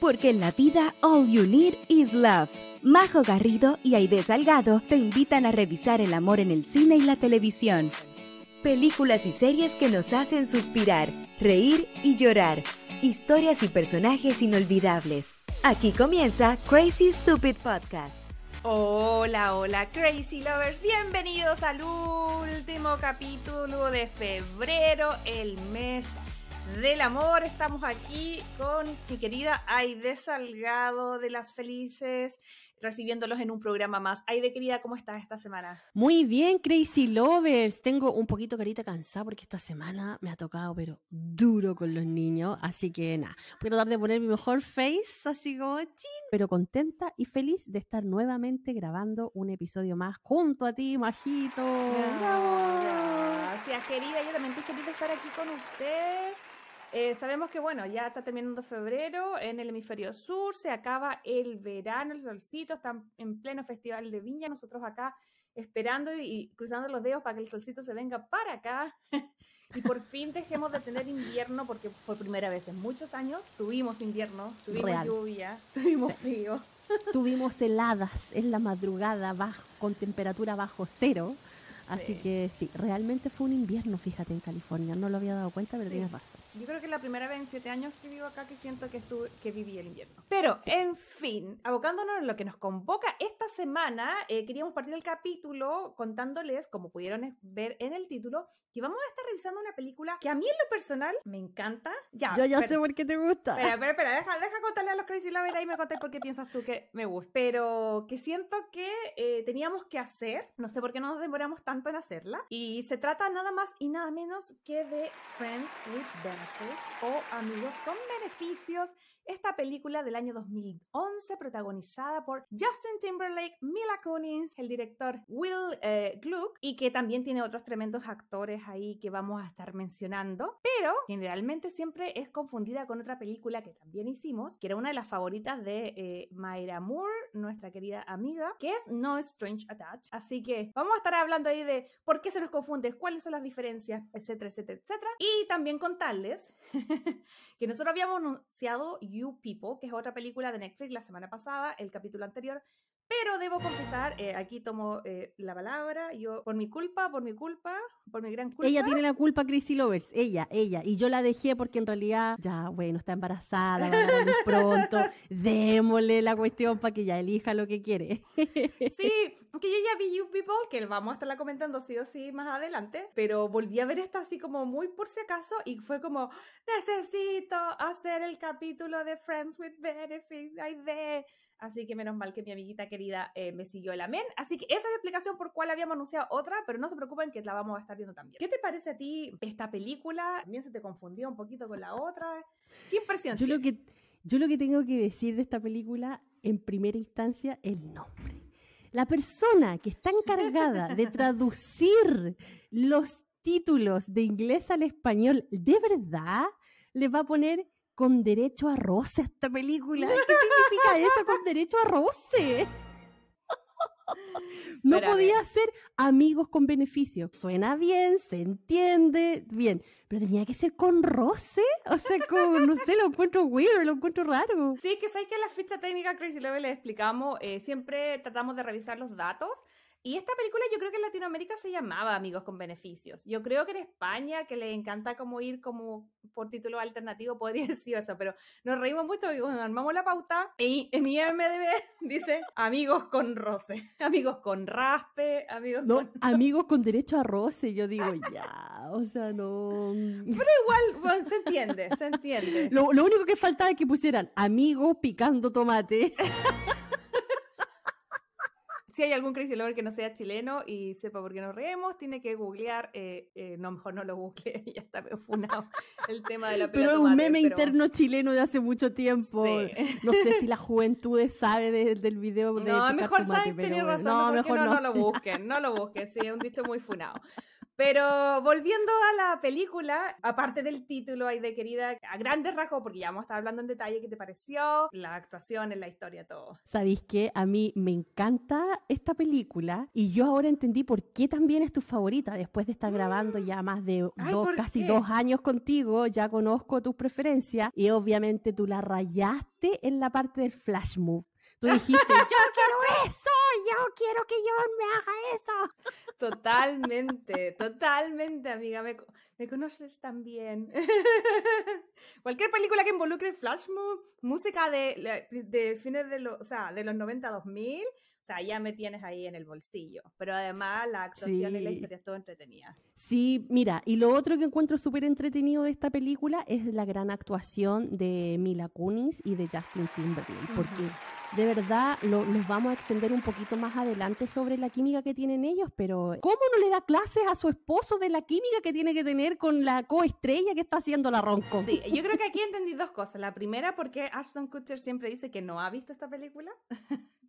porque en la vida all you need is love. Majo Garrido y Aide Salgado te invitan a revisar el amor en el cine y la televisión. Películas y series que nos hacen suspirar, reír y llorar. Historias y personajes inolvidables. Aquí comienza Crazy Stupid Podcast. Hola, hola Crazy Lovers, bienvenidos al último capítulo de febrero, el mes del amor. Estamos aquí con mi querida Aide Salgado de Las Felices, recibiéndolos en un programa más. Aide, querida, ¿cómo estás esta semana? Muy bien, Crazy Lovers. Tengo un poquito carita cansada porque esta semana me ha tocado, pero duro con los niños. Así que nada, voy a tratar de poner mi mejor face, así como chin, pero contenta y feliz de estar nuevamente grabando un episodio más junto a ti, Majito. Gracias, querida. Yo también estoy feliz de estar aquí con usted. Eh, sabemos que, bueno, ya está terminando febrero en el hemisferio sur, se acaba el verano, el solcito, están en pleno festival de viña, nosotros acá esperando y, cruzando los dedos para que el solcito se venga para acá y por fin dejemos de tener invierno porque por primera vez en muchos años tuvimos invierno, tuvimos lluvia, tuvimos frío. Tuvimos heladas en la madrugada bajo, con temperatura bajo cero. Así que sí, realmente fue un invierno, fíjate, en California. No lo había dado cuenta, pero tienes razón. Yo creo que es la primera vez en siete años que vivo acá que siento que, estuve, que viví el invierno. Pero, en fin, abocándonos en lo que nos convoca esta semana, eh, queríamos partir el capítulo contándoles, como pudieron ver en el título, que vamos a estar revisando una película que a mí en lo personal me encanta. Ya, Yo ya sé por qué te gusta. Espera, espera, espera, deja, deja contarle a los Crazy Lovers y me conté por qué piensas tú que me gusta. Pero que siento que eh, teníamos que hacer, no sé por qué no nos demoramos tanto en hacerla. Y se trata nada más y nada menos que de Friends with Benefits o Amigos con Beneficios esta película del año 2011 protagonizada por Justin Timberlake, Mila Kunis, el director Will eh, Gluck y que también tiene otros tremendos actores ahí que vamos a estar mencionando, pero generalmente siempre es confundida con otra película que también hicimos, que era una de las favoritas de eh, Mayra Moore, nuestra querida amiga, que es No Strange Attached. Así que vamos a estar hablando ahí de por qué se nos confunde, cuáles son las diferencias, etcétera, etcétera, etcétera. Y también contarles que nosotros habíamos anunciado You People, que es otra película de Netflix la semana pasada, el capítulo anterior, pero debo confesar, eh, aquí tomo eh, la palabra, yo por mi culpa, por mi culpa, por mi gran culpa. Ella tiene la culpa, Chrissy Lovers, ella, ella. Y yo la dejé porque en realidad, ya, bueno, está embarazada, va a pronto, démosle la cuestión para que ella elija lo que quiere. sí, que yo ya vi You People, que vamos a estarla comentando sí o sí más adelante, pero volví a ver esta así como muy por si acaso y fue como, necesito hacer el capítulo de Friends with Benefits, ay de Así que menos mal que mi amiguita querida eh, me siguió el amén. Así que esa es la explicación por cuál habíamos anunciado otra, pero no se preocupen que la vamos a estar viendo también. ¿Qué te parece a ti esta película? ¿También se te confundió un poquito con la otra? ¿Qué impresión? Yo lo que, yo lo que tengo que decir de esta película, en primera instancia, el nombre. La persona que está encargada de traducir los títulos de inglés al español, ¿de verdad le va a poner con derecho a roce esta película. ¿Qué significa eso con derecho a roce? No podía ser amigos con beneficio. Suena bien, se entiende bien, pero tenía que ser con roce. O sea, con, no sé, lo encuentro weird, lo encuentro raro. Sí, que sabes que la ficha técnica Crazy Level le explicamos, eh, siempre tratamos de revisar los datos y esta película yo creo que en Latinoamérica se llamaba Amigos con Beneficios. Yo creo que en España, que le encanta como ir como por título alternativo, podría decir eso, pero nos reímos mucho y cuando armamos la pauta y en IMDB dice Amigos con roce, Amigos con raspe, Amigos no, con... Amigos con derecho a roce, yo digo ya, o sea, no... Pero igual, se entiende, se entiende. Lo, lo único que faltaba es que pusieran Amigos picando tomate. Si hay algún crazy lover que no sea chileno y sepa por qué nos reemos, tiene que googlear, eh, eh, no, mejor no lo google, ya está funado el tema de la Pero es un meme interno chileno de hace mucho tiempo. No sé si la juventud sabe del video de No, mejor sabes, tener razón, no, mejor no, no, lo busquen, no lo busquen, sí, es un dicho muy funado. Pero volviendo a la película, aparte del título ahí de querida, a grandes rasgos, porque ya vamos a estar hablando en detalle qué te pareció, la actuación, en la historia, todo. ¿Sabéis que a mí me encanta esta película y yo ahora entendí por qué también es tu favorita después de estar grabando ya más de Ay, dos, ¿por casi qué? dos años contigo, ya conozco tus preferencias y obviamente tú la rayaste en la parte del flash move. Tú dijiste, yo quiero eso, yo quiero que John me haga eso. Totalmente, totalmente, amiga. Me, me conoces tan bien. Cualquier película que involucre flash move, música de, de fines de los, o sea, de los 90 a 2000, o sea, ya me tienes ahí en el bolsillo. Pero además la actuación y la Sí. historia es todo entretenida. Sí, mira, y lo otro que encuentro súper entretenido de esta película es la gran actuación de Mila Kunis y de Justin Timberlake, porque de verdad lo, nos vamos a extender un poquito más adelante sobre la química que tienen ellos, pero ¿cómo no le da clases a su esposo de la química que tiene que tener con la coestrella que está haciendo la ronco? Sí, yo creo que aquí entendí dos cosas. La primera, porque Ashton Kutcher siempre dice que no ha visto esta película.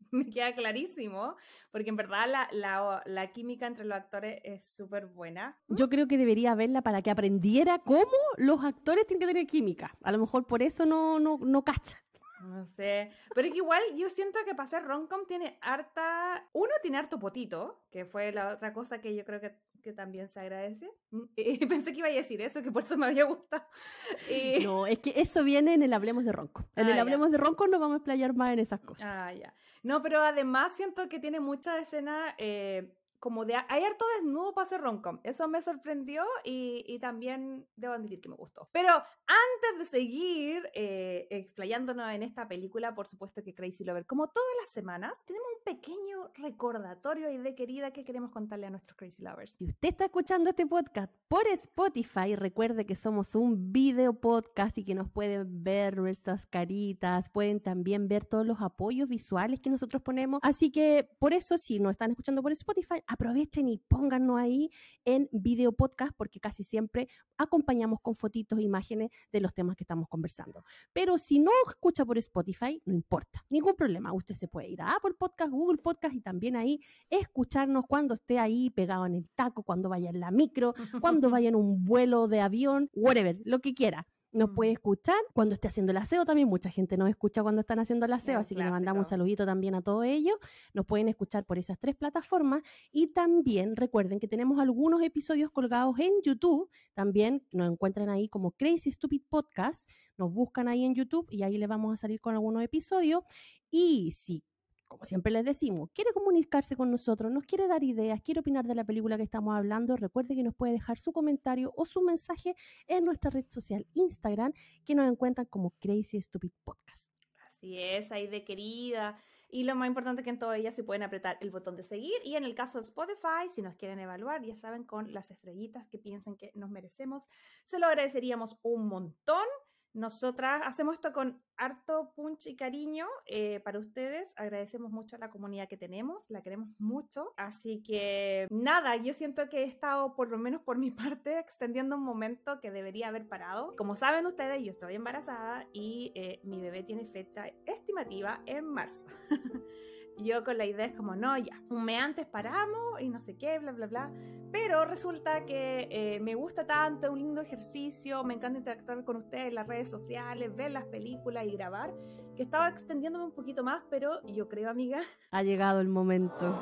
Me queda clarísimo, porque en verdad la, la, la química entre los actores es súper buena. Yo creo que debería verla para que aprendiera cómo los actores tienen que tener química. A lo mejor por eso no, no, no cacha. No sé, pero es que igual yo siento que para ser romcom tiene harta... Uno tiene harto potito, que fue la otra cosa que yo creo que, que también se agradece. Mm, Y pensé que iba a decir eso, que por eso me había gustado. Y- No, es que eso viene en el Hablemos de Ronco. En Ah, el ya. Hablemos de Ronco nos vamos a explayar más en esas cosas. Ah, ya. No, pero además siento que tiene mucha escena eh, como de... Hay harto desnudo para hacer romcom. Eso me sorprendió y, y también debo admitir que me gustó. Pero antes de seguir eh, explayándonos en esta película, por supuesto que Crazy Lover, como todas las semanas, tenemos un pequeño recordatorio y de querida que queremos contarle a nuestros Crazy Lovers. Si usted está escuchando este podcast por Spotify, recuerde que somos un video podcast y que nos pueden ver nuestras caritas, pueden también ver todos los apoyos visuales que nosotros ponemos. Así que por eso, si nos están escuchando por Spotify, aprovechen y póngannos ahí en video podcast porque casi siempre acompañamos con fotitos, imágenes de los temas que estamos conversando. Pero si no escucha por Spotify, no importa, ningún problema. Usted se puede ir a Apple Podcast, Google Podcast y también ahí escucharnos cuando esté ahí pegado en el taco, cuando vaya en la micro, cuando vaya en un vuelo de avión, whatever, lo que quiera. Nos puede Mm. escuchar cuando esté haciendo el aseo también. Mucha gente nos escucha cuando están haciendo el aseo, así que le mandamos un saludito también a todos ellos. Nos pueden escuchar por esas tres plataformas y también recuerden que tenemos algunos episodios colgados en YouTube. También nos encuentran ahí como Crazy Stupid Podcast. Nos buscan ahí en YouTube y ahí les vamos a salir con algunos episodios. Y si como siempre les decimos, quiere comunicarse con nosotros, nos quiere dar ideas, quiere opinar de la película que estamos hablando, recuerde que nos puede dejar su comentario o su mensaje en nuestra red social Instagram, que nos encuentran como Crazy Stupid Podcast. Así es, ahí de querida. Y lo más importante que en todas ellas se pueden apretar el botón de seguir. Y en el caso de Spotify, si nos quieren evaluar, ya saben, con las estrellitas que piensen que nos merecemos, se lo agradeceríamos un montón. Nosotras hacemos esto con harto punch y cariño eh, para ustedes. Agradecemos mucho a la comunidad que tenemos, la queremos mucho. Así que nada, yo siento que he estado, por lo menos por mi parte, extendiendo un momento que debería haber parado. Como saben ustedes, yo estoy embarazada y eh, mi bebé tiene fecha estimativa en marzo. yo con la idea es como, no, ya, antes paramos y no sé qué, bla, bla, bla. Pero resulta que eh, me gusta tanto, un lindo ejercicio, me encanta interactuar con ustedes en las redes sociales, ver las películas y grabar, que estaba extendiéndome un poquito más, pero yo creo, amiga, Ha llegado el momento.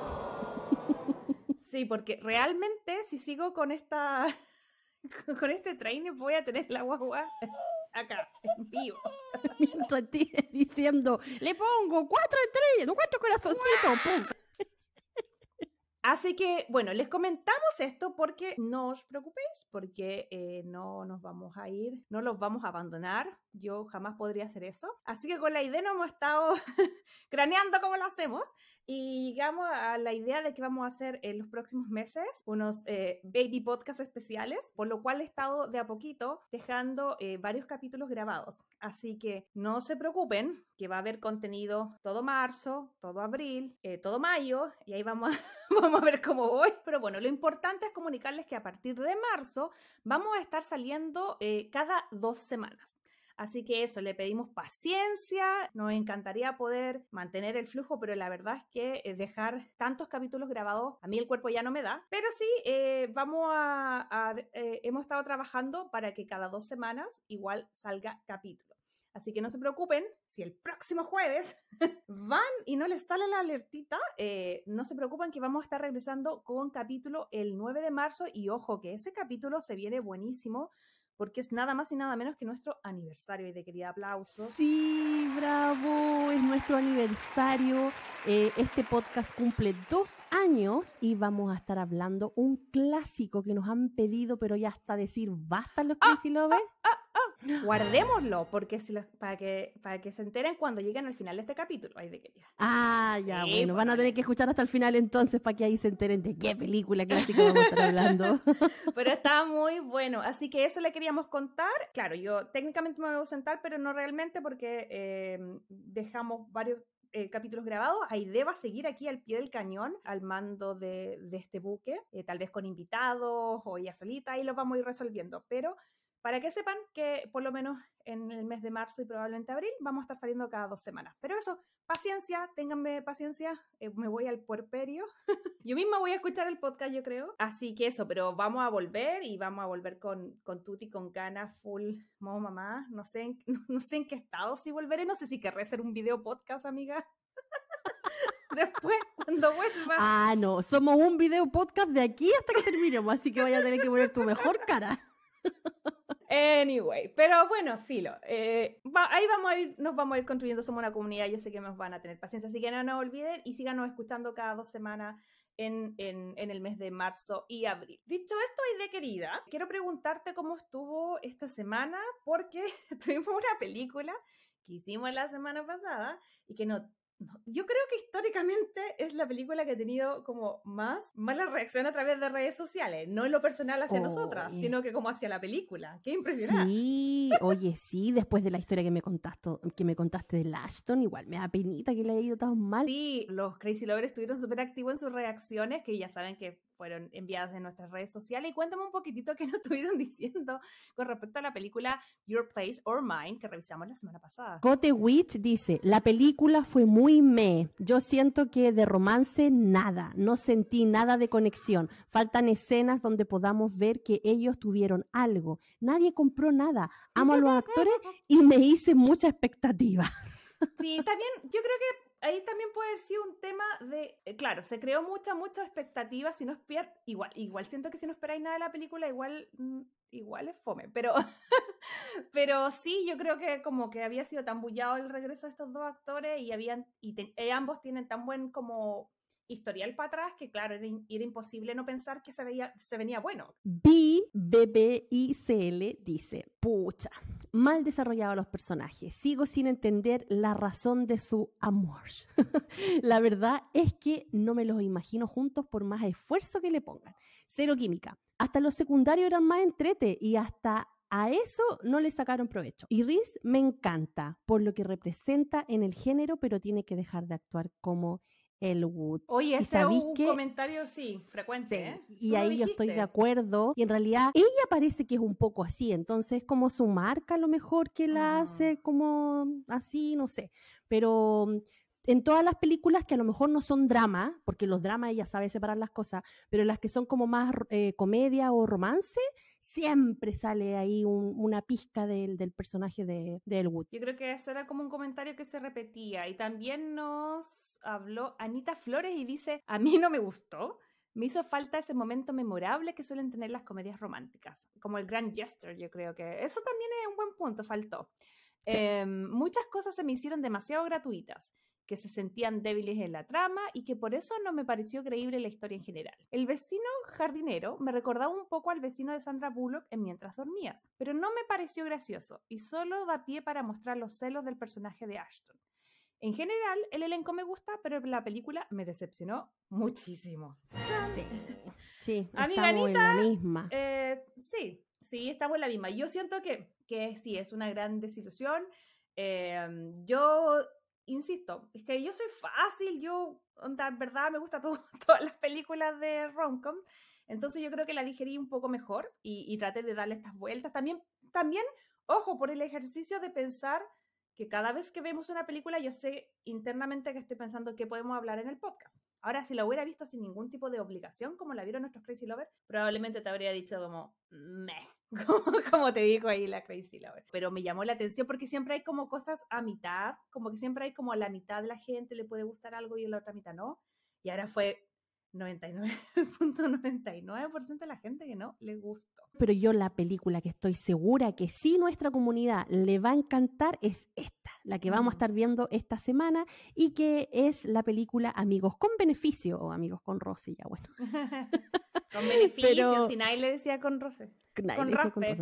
sí, porque realmente si sigo con esta... Con este training voy a tener la guagua acá, en vivo. Mientras diciendo, le pongo cuatro estrellas, cuatro corazoncitos, ¡pum! Así que, bueno, les comentamos esto porque no os preocupéis, porque eh, no nos vamos a ir, no los vamos a abandonar. Yo jamás podría hacer eso. Así que con la idea nos hemos estado craneando cómo lo hacemos y llegamos a la idea de que vamos a hacer en los próximos meses unos eh, baby podcast especiales, por lo cual he estado de a poquito dejando eh, varios capítulos grabados. Así que no se preocupen, que va a haber contenido todo marzo, todo abril, todo mayo, y ahí vamos a, a ver cómo voy. Pero bueno, lo importante es comunicarles que a partir de marzo vamos a estar saliendo eh, cada dos semanas. Así que eso, le pedimos paciencia, nos encantaría poder mantener el flujo, pero la verdad es que eh, dejar tantos capítulos grabados, a mí el cuerpo ya no me da, pero sí, eh, vamos a, eh, hemos estado trabajando para que cada dos semanas igual salga capítulo. Así que no se preocupen, si el próximo jueves van y no les sale la alertita, no se preocupen que vamos a estar regresando con capítulo el 9 de marzo y ojo que ese capítulo se viene buenísimo porque es nada más y nada menos que nuestro aniversario y de querida aplausos. Sí, bravo, es nuestro aniversario. Eh, este podcast cumple dos años y vamos a estar hablando un clásico que nos han pedido, pero ya hasta decir basta los ah, Crazy Lovers. Ah, ah, Guardémoslo, porque si para, que, para que se enteren cuando lleguen al final de este capítulo. Ay, de qué Ah, ya, bueno, pues, van a tener que escuchar hasta el final entonces para que ahí se enteren de qué película clásica vamos a estar hablando. pero está muy bueno, así que eso le queríamos contar. Claro, yo técnicamente me voy a ausentar, pero no realmente porque eh, dejamos varios eh, capítulos grabados, Aide va a seguir aquí al pie del cañón, al mando de, de este buque, eh, tal vez con invitados o ella solita, y lo vamos a ir resolviendo. Pero para que sepan que por lo menos en el mes de marzo y probablemente abril vamos a estar saliendo cada dos semanas. Pero eso, paciencia, ténganme paciencia, eh, me voy al puerperio. yo misma voy a escuchar el podcast, yo creo. Así que eso, pero vamos a volver y vamos a volver con, con Tuti, con ganas, full, modo mamá. No sé, en, qué estado si volveré, no sé si querré hacer un video podcast, amiga. Después, cuando vuelva. Ah, no, somos un video podcast de aquí hasta que terminemos, así que vaya a tener que poner tu mejor cara. Anyway, pero bueno, filo. Eh, ahí vamos a ir, nos vamos a ir construyendo, somos una comunidad, yo sé que nos van a tener paciencia, así que no nos olviden y síganos escuchando cada dos semanas en, el mes de marzo y abril. Dicho esto, y de querida, quiero preguntarte cómo estuvo esta semana, porque tuvimos una película que hicimos la semana pasada y que no yo creo que históricamente es la película que ha tenido como más mala reacción a través de redes sociales, no en lo personal hacia nosotras, sino que como hacia la película. Qué impresionante. Sí, oye, sí, después de la historia que me contaste, que me contaste de Ashton, igual me da penita que le haya ido tan mal. Sí, los Crazy Lovers estuvieron súper activos en sus reacciones, que ya saben que fueron enviadas en nuestras redes sociales. Y cuéntame un poquitito qué nos estuvieron diciendo con respecto a la película Your Place or Mine que revisamos la semana pasada. Cote Witch dice, la película fue muy me. Yo siento que de romance nada, no sentí nada de conexión. Faltan escenas donde podamos ver que ellos tuvieron algo. Nadie compró nada. Amo a los actores y me hice mucha expectativa. Sí, también yo creo que ahí también puede haber sido un tema de, eh, claro, se creó mucha, mucha expectativa, si no esperáis, igual, igual siento que si no esperáis nada de la película, igual, mm, igual es fome, pero, pero sí, yo creo que como que había sido tan bullado el regreso de estos dos actores y habían, y, y ambos tienen tan buen como historial para atrás que, claro, era, imposible no pensar que se, veía, se venía bueno. B, BBICL dice, pucha, mal desarrollados los personajes, sigo sin entender la razón de su amor. la verdad es que no me los imagino juntos por más esfuerzo que le pongan. Cero química. Hasta los secundarios eran más entrete y hasta a eso no le sacaron provecho. Y Riz me encanta por lo que representa en el género, pero tiene que dejar de actuar como Elwood. Oye, ese es un comentario, sí, frecuente. ¿eh? Y ahí yo estoy de acuerdo. Y en realidad ella parece que es un poco así, entonces como su marca a lo mejor que la hace ah. como así, no sé. Pero mm, en todas las películas que a lo mejor no son drama, porque los dramas ella sabe separar las cosas, pero las que son como más eh, comedia o romance, siempre sale ahí una pizca del, del personaje de, de, Elwood. Yo creo que eso era como un comentario que se repetía. Y también nos habló Anita Flores y dice, a mí no me gustó. Me hizo falta ese momento memorable que suelen tener las comedias románticas, como el grand gesture, yo creo que eso también es un buen punto, faltó. Em, muchas cosas se me hicieron demasiado gratuitas que se sentían débiles en la trama y que por eso no me pareció creíble la historia en general. El vecino jardinero me recordaba un poco al vecino de Sandra Bullock en Mientras dormías, pero no me pareció gracioso y solo da pie para mostrar los celos del personaje de Ashton. En general, el elenco me gusta, pero la película me decepcionó muchísimo. Sí, sí estamos en la misma. Eh, sí, sí, estamos en la misma. Yo siento que, que sí, es una gran desilusión. Eh, yo insisto, es que yo soy fácil, yo, en verdad, me gustan todas las películas de romcom, entonces yo creo que la digerí un poco mejor y, traté de darle estas vueltas. También, también, Ojo, por el ejercicio de pensar que cada vez que vemos una película yo sé internamente que estoy pensando qué podemos hablar en el podcast. Ahora, si la hubiera visto sin ningún tipo de obligación, como la vieron nuestros Crazy Lovers, probablemente te habría dicho como, meh, como, te dijo ahí la Crazy Lover. Pero me llamó la atención porque siempre hay como cosas a mitad, como que siempre hay como a la mitad de la gente le puede gustar algo y a la otra mitad no. Y ahora fue 99.99% de la gente que no le gustó. Pero yo la película que estoy segura que sí nuestra comunidad le va a encantar es esta, la que vamos a estar viendo esta semana y que es la película Amigos con Beneficio o Amigos con Rosy, ya bueno. con beneficio, si nadie le decía con Rosy. con, raspe,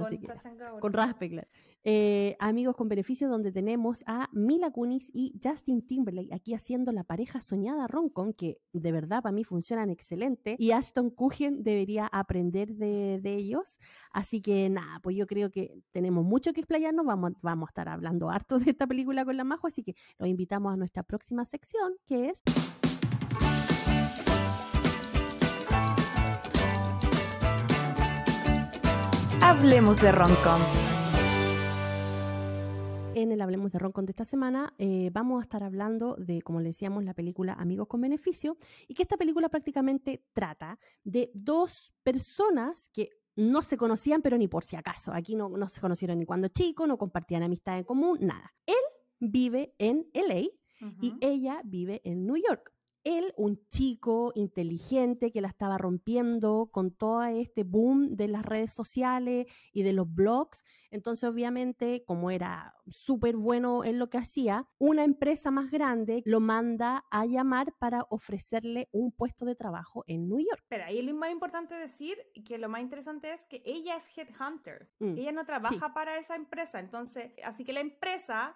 con, raspe, claro. Eh, amigos con beneficio, donde tenemos a Mila Kunis y Justin Timberlake aquí haciendo la pareja soñada Roncon, que de verdad para mí funcionan excelente. Y Ashton Kutcher debería aprender de, ellos. Así que nada, pues yo creo que tenemos mucho que explayarnos. Vamos, vamos a estar hablando harto de esta película con la Majo, así que los invitamos a nuestra próxima sección, que es. Hablemos de Roncon en el Hablemos de Roncon de esta semana eh, vamos a estar hablando de, como le decíamos, la película Amigos con Beneficio y que esta película prácticamente trata de dos personas que no se conocían, pero ni por si acaso. Aquí no, no se conocieron ni cuando chicos, no compartían amistad en común, nada. Él vive en LA y ella vive en New York él, un chico inteligente que la estaba rompiendo con todo este boom de las redes sociales y de los blogs. Entonces, obviamente, como era súper bueno en lo que hacía, una empresa más grande lo manda a llamar para ofrecerle un puesto de trabajo en New York. Pero ahí lo más importante decir, que lo más interesante es que ella es headhunter. Mm, ella no trabaja para esa empresa. Entonces, así que la empresa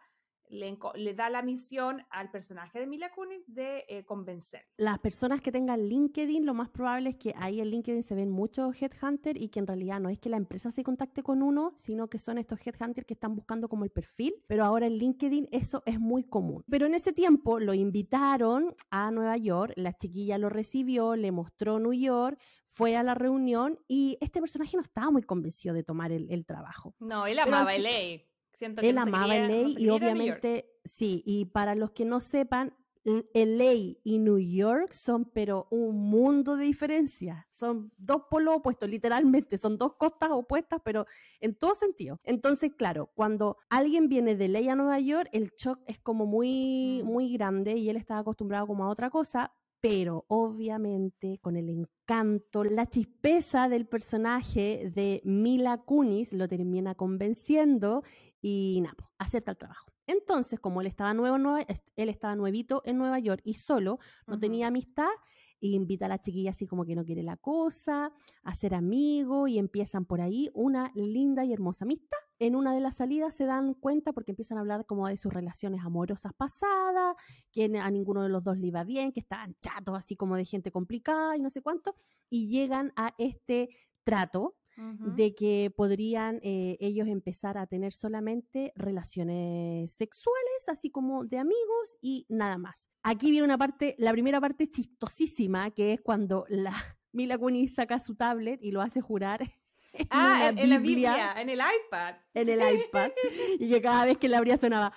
le, da la misión al personaje de Mila Kunis de eh, convencer. Las personas que tengan LinkedIn, lo más probable es que ahí en LinkedIn se ven muchos headhunters y que en realidad no es que la empresa se contacte con uno, sino que son estos headhunters que están buscando como el perfil, pero ahora en LinkedIn eso es muy común. Pero en ese tiempo lo invitaron a Nueva York, la chiquilla lo recibió, le mostró New York, fue a la reunión y este personaje no estaba muy convencido de tomar el, trabajo. No, él amaba el LA él amaba LA y obviamente, sí, y para los que no sepan, LA y New York son pero un mundo de diferencia. Son dos polos opuestos, literalmente, son dos costas opuestas, pero en todo sentido. Entonces, claro, cuando alguien viene de LA a Nueva York, el shock es como muy, muy grande y él estaba acostumbrado como a otra cosa, pero obviamente con el encanto, la chispeza del personaje de Mila Kunis lo termina convenciendo y nada, acepta el trabajo. Entonces, como él estaba nuevo, él estaba nuevito en Nueva York y solo, no tenía amistad, invita a la chiquilla así como que no quiere la cosa, a ser amigo y empiezan por ahí una linda y hermosa amistad. En una de las salidas se dan cuenta porque empiezan a hablar como de sus relaciones amorosas pasadas, que a ninguno de los dos le iba bien, que estaban chatos así como de gente complicada y no sé cuánto, y llegan a este trato de que podrían eh, ellos empezar a tener solamente relaciones sexuales, así como de amigos y nada más. Aquí viene una parte, la primera parte chistosísima, que es cuando la Mila Kunis saca su tablet y lo hace jurar ah, en, la Biblia, en el iPad. En el iPad. Y que cada vez que la abría sonaba.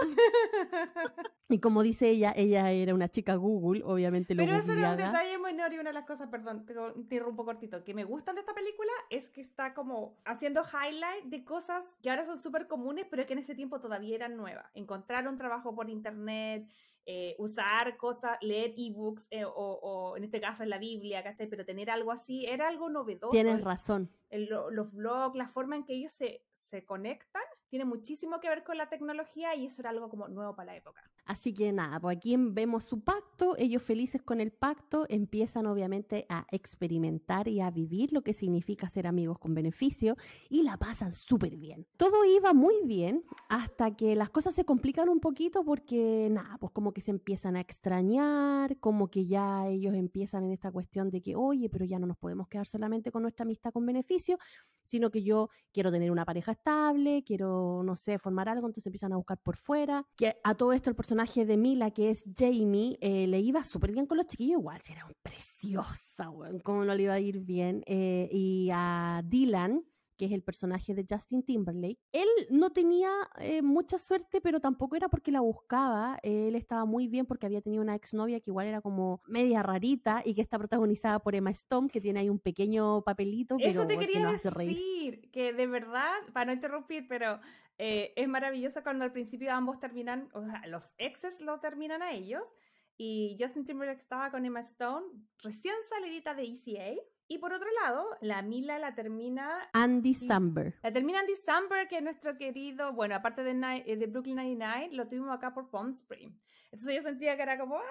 y como dice ella, ella era una chica Google, obviamente lo Pero eso era un detalle menor y una de las cosas, perdón, te interrumpo cortito, que me gustan de esta película es que está como haciendo highlight de cosas que ahora son súper comunes, pero que en ese tiempo todavía eran nuevas. Encontrar un trabajo por internet, eh, usar cosas, leer ebooks eh, o, en este caso en la Biblia, ¿cachai? Pero tener algo así era algo novedoso. Tienes razón. los blogs, la forma en que ellos se, se conectan, tiene muchísimo que ver con la tecnología y eso era algo como nuevo para la época. Así que nada, pues aquí vemos su pacto, ellos felices con el pacto, empiezan obviamente a experimentar y a vivir lo que significa ser amigos con beneficio y la pasan súper bien. Todo iba muy bien hasta que las cosas se complican un poquito porque nada, pues como que se empiezan a extrañar, como que ya ellos empiezan en esta cuestión de que, oye, pero ya no nos podemos quedar solamente con nuestra amistad con beneficio, sino que yo quiero tener una pareja estable, quiero, no sé, formar algo, entonces empiezan a buscar por fuera, que a todo esto el personaje de Mila, que es Jamie, eh, le iba súper bien con los chiquillos, igual, si era un preciosa, weón, cómo no le iba a ir bien, eh, y a Dylan, que es el personaje de Justin Timberlake. Él no tenía eh, mucha suerte, pero tampoco era porque la buscaba. Él estaba muy bien porque había tenido una exnovia que igual era como media rarita y que está protagonizada por Emma Stone, que tiene ahí un pequeño papelito. Eso pero, te que quería hace reír. decir, que de verdad, para no interrumpir, pero eh, es maravilloso cuando al principio ambos terminan, o sea, los exes lo terminan a ellos. Y Justin Timberlake estaba con Emma Stone, recién salidita de ECA. Y por otro lado, la Mila la termina Andy. Samberg. La termina Andy Samberg, que es nuestro querido, bueno, aparte de, eh, de Brooklyn 99, lo tuvimos acá por Palm Spring. Entonces yo sentía que era como, ah,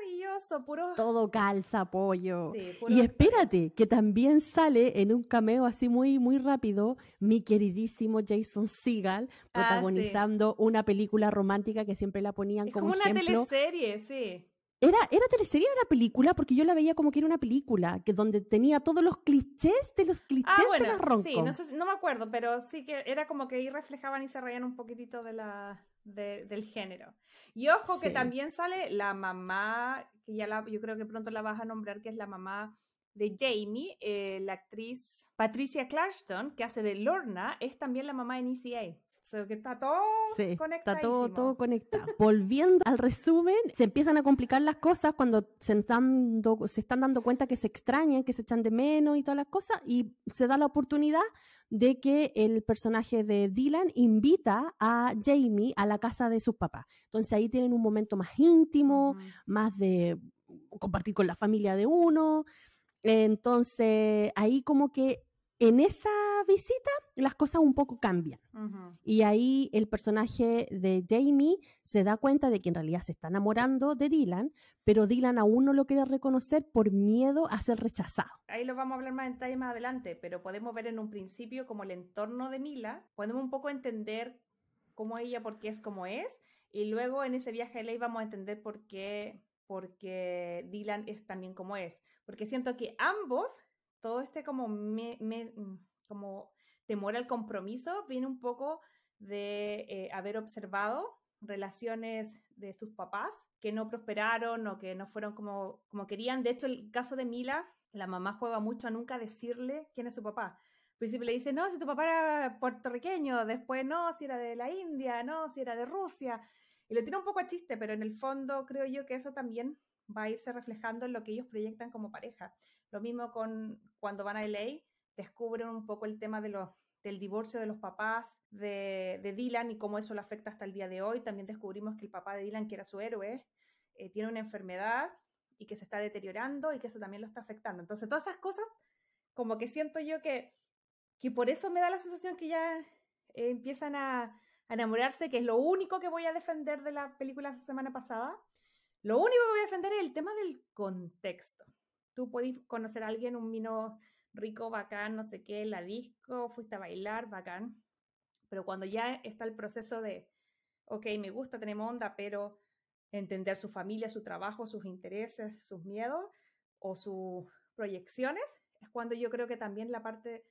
maravilloso, puro... Todo calza, pollo. Sí, puro Y espérate, que también sale en un cameo así muy, muy rápido mi queridísimo Jason Segel Ah, protagonizando una película romántica que siempre la ponían Es como, como una ejemplo. teleserie, sí. ¿Era, ¿Era teleserie era película? Porque yo la veía como que era una película, que donde tenía todos los clichés de los clichés Ah, de bueno, las rom sí, no, sé si- no me acuerdo, pero sí que era como que ahí reflejaban y se reían un poquitito de la, de- del género. Y ojo que también sale la mamá, que ya la, yo creo que pronto la vas a nombrar, que es la mamá de Jamie, eh, la actriz Patricia Clarkston, que hace de Lorna, es también la mamá en ECA. Que está todo Sí, está todo, todo conectado. Volviendo al resumen, se empiezan a complicar las cosas cuando se están, dando, se están dando cuenta que se extrañan, que se echan de menos y todas las cosas, y se da la oportunidad de que el personaje de Dylan invita a Jamie a la casa de sus papás. Entonces ahí tienen un momento más íntimo, Ujú. más de compartir con la familia de uno. Entonces ahí como que en esa visita las cosas un poco cambian. Y ahí el personaje de Jamie se da cuenta de que en realidad se está enamorando de Dylan, pero Dylan aún no lo quiere reconocer por miedo a ser rechazado. Ahí lo vamos a hablar más en detalle más adelante, pero podemos ver en un principio como el entorno de Mila, podemos un poco entender cómo ella, por qué es como es, y luego en ese viaje a LA vamos a entender por qué, porque Dylan es también como es, porque siento que ambos, todo este como, me- me- mm, como temor al compromiso, viene un poco de eh, haber observado relaciones de sus papás que no prosperaron o que no fueron como, como querían. De hecho, el caso de Mila, la mamá juega mucho a nunca decirle quién es su papá. Al principio le dice, no, si tu papá era puertorriqueño, después no, si era de la India, no, si era de Rusia. Y lo tira un poco a chiste, pero en el fondo creo yo que eso también va a irse reflejando en lo que ellos proyectan como pareja. Lo mismo con cuando van a LA, descubren un poco el tema de los, del divorcio de los papás de, de Dylan y cómo eso lo afecta hasta el día de hoy. También descubrimos que el papá de Dylan, que era su héroe, eh, tiene una enfermedad y que se está deteriorando y que eso también lo está afectando. Entonces, todas esas cosas, como que siento yo que, que por eso me da la sensación que ya eh, empiezan a, a enamorarse, que es lo único que voy a defender de la película la semana pasada. Lo único que voy a defender es el tema del contexto. Tú podés conocer a alguien, un vino rico, bacán, no sé qué, la disco, fuiste a bailar, bacán. Pero cuando ya está el proceso de, ok, me gusta, tenemos onda, pero entender su familia, su trabajo, sus intereses, sus miedos o sus proyecciones, es cuando yo creo que también la parte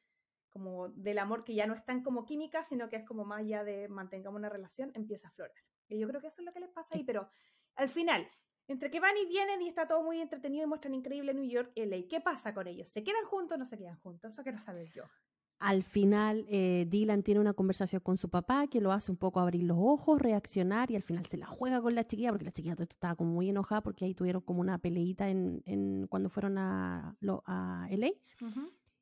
como del amor que ya no es tan como química, sino que es como más ya de mantengamos una relación, empieza a florar. Y yo creo que eso es lo que les pasa ahí, pero al final, entre que van y vienen y está todo muy entretenido y muestran increíble New York y LA, ¿qué pasa con ellos? ¿Se quedan juntos o no se quedan juntos? Eso quiero saber yo. Al final, eh, Dylan tiene una conversación con su papá que lo hace un poco abrir los ojos, reaccionar y al final se la juega con la chiquilla porque la chiquilla todo esto estaba como muy enojada porque ahí tuvieron como una peleita en, en- cuando fueron a, lo- a LA.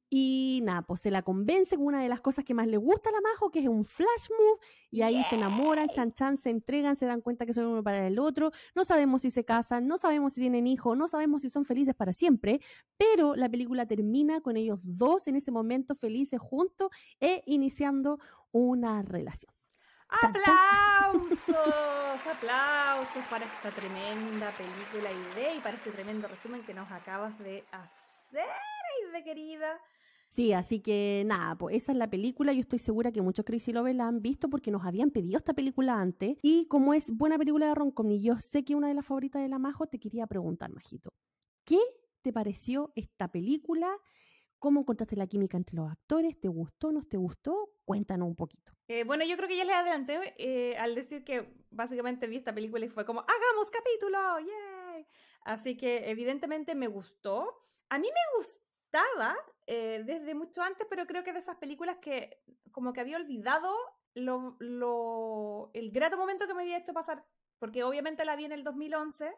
Y nada, pues se la convence con una de las cosas que más le gusta a la Majo, que es un flash move, y ahí se enamoran, chan chan, se entregan, se dan cuenta que son uno para el otro, no sabemos si se casan, no sabemos si tienen hijos, no sabemos si son felices para siempre, pero la película termina con ellos dos en ese momento felices juntos e iniciando una relación. Chan, chan. ¡Aplausos! ¡Aplausos para esta tremenda película y de y para este tremendo resumen que nos acabas de hacer, querida! Sí, así que nada, pues esa es la película. Yo estoy segura que muchos Crazy Lovers la han visto porque nos habían pedido esta película antes. Y como es buena película de Roncom y yo sé que una de las favoritas de la Majo, te quería preguntar, Majito, ¿qué te pareció esta película? ¿Cómo encontraste la química entre los actores? ¿Te gustó? ¿No te gustó? Cuéntanos un poquito. Eh, bueno, yo creo que ya les adelanté eh, al decir que básicamente vi esta película y fue como, ¡hagamos capítulo! ¡Yay! Así que evidentemente me gustó. A mí me gustó gustaba eh, desde mucho antes, pero creo que de esas películas que como que había olvidado lo, el grato momento que me había hecho pasar, porque obviamente la vi en el 2011,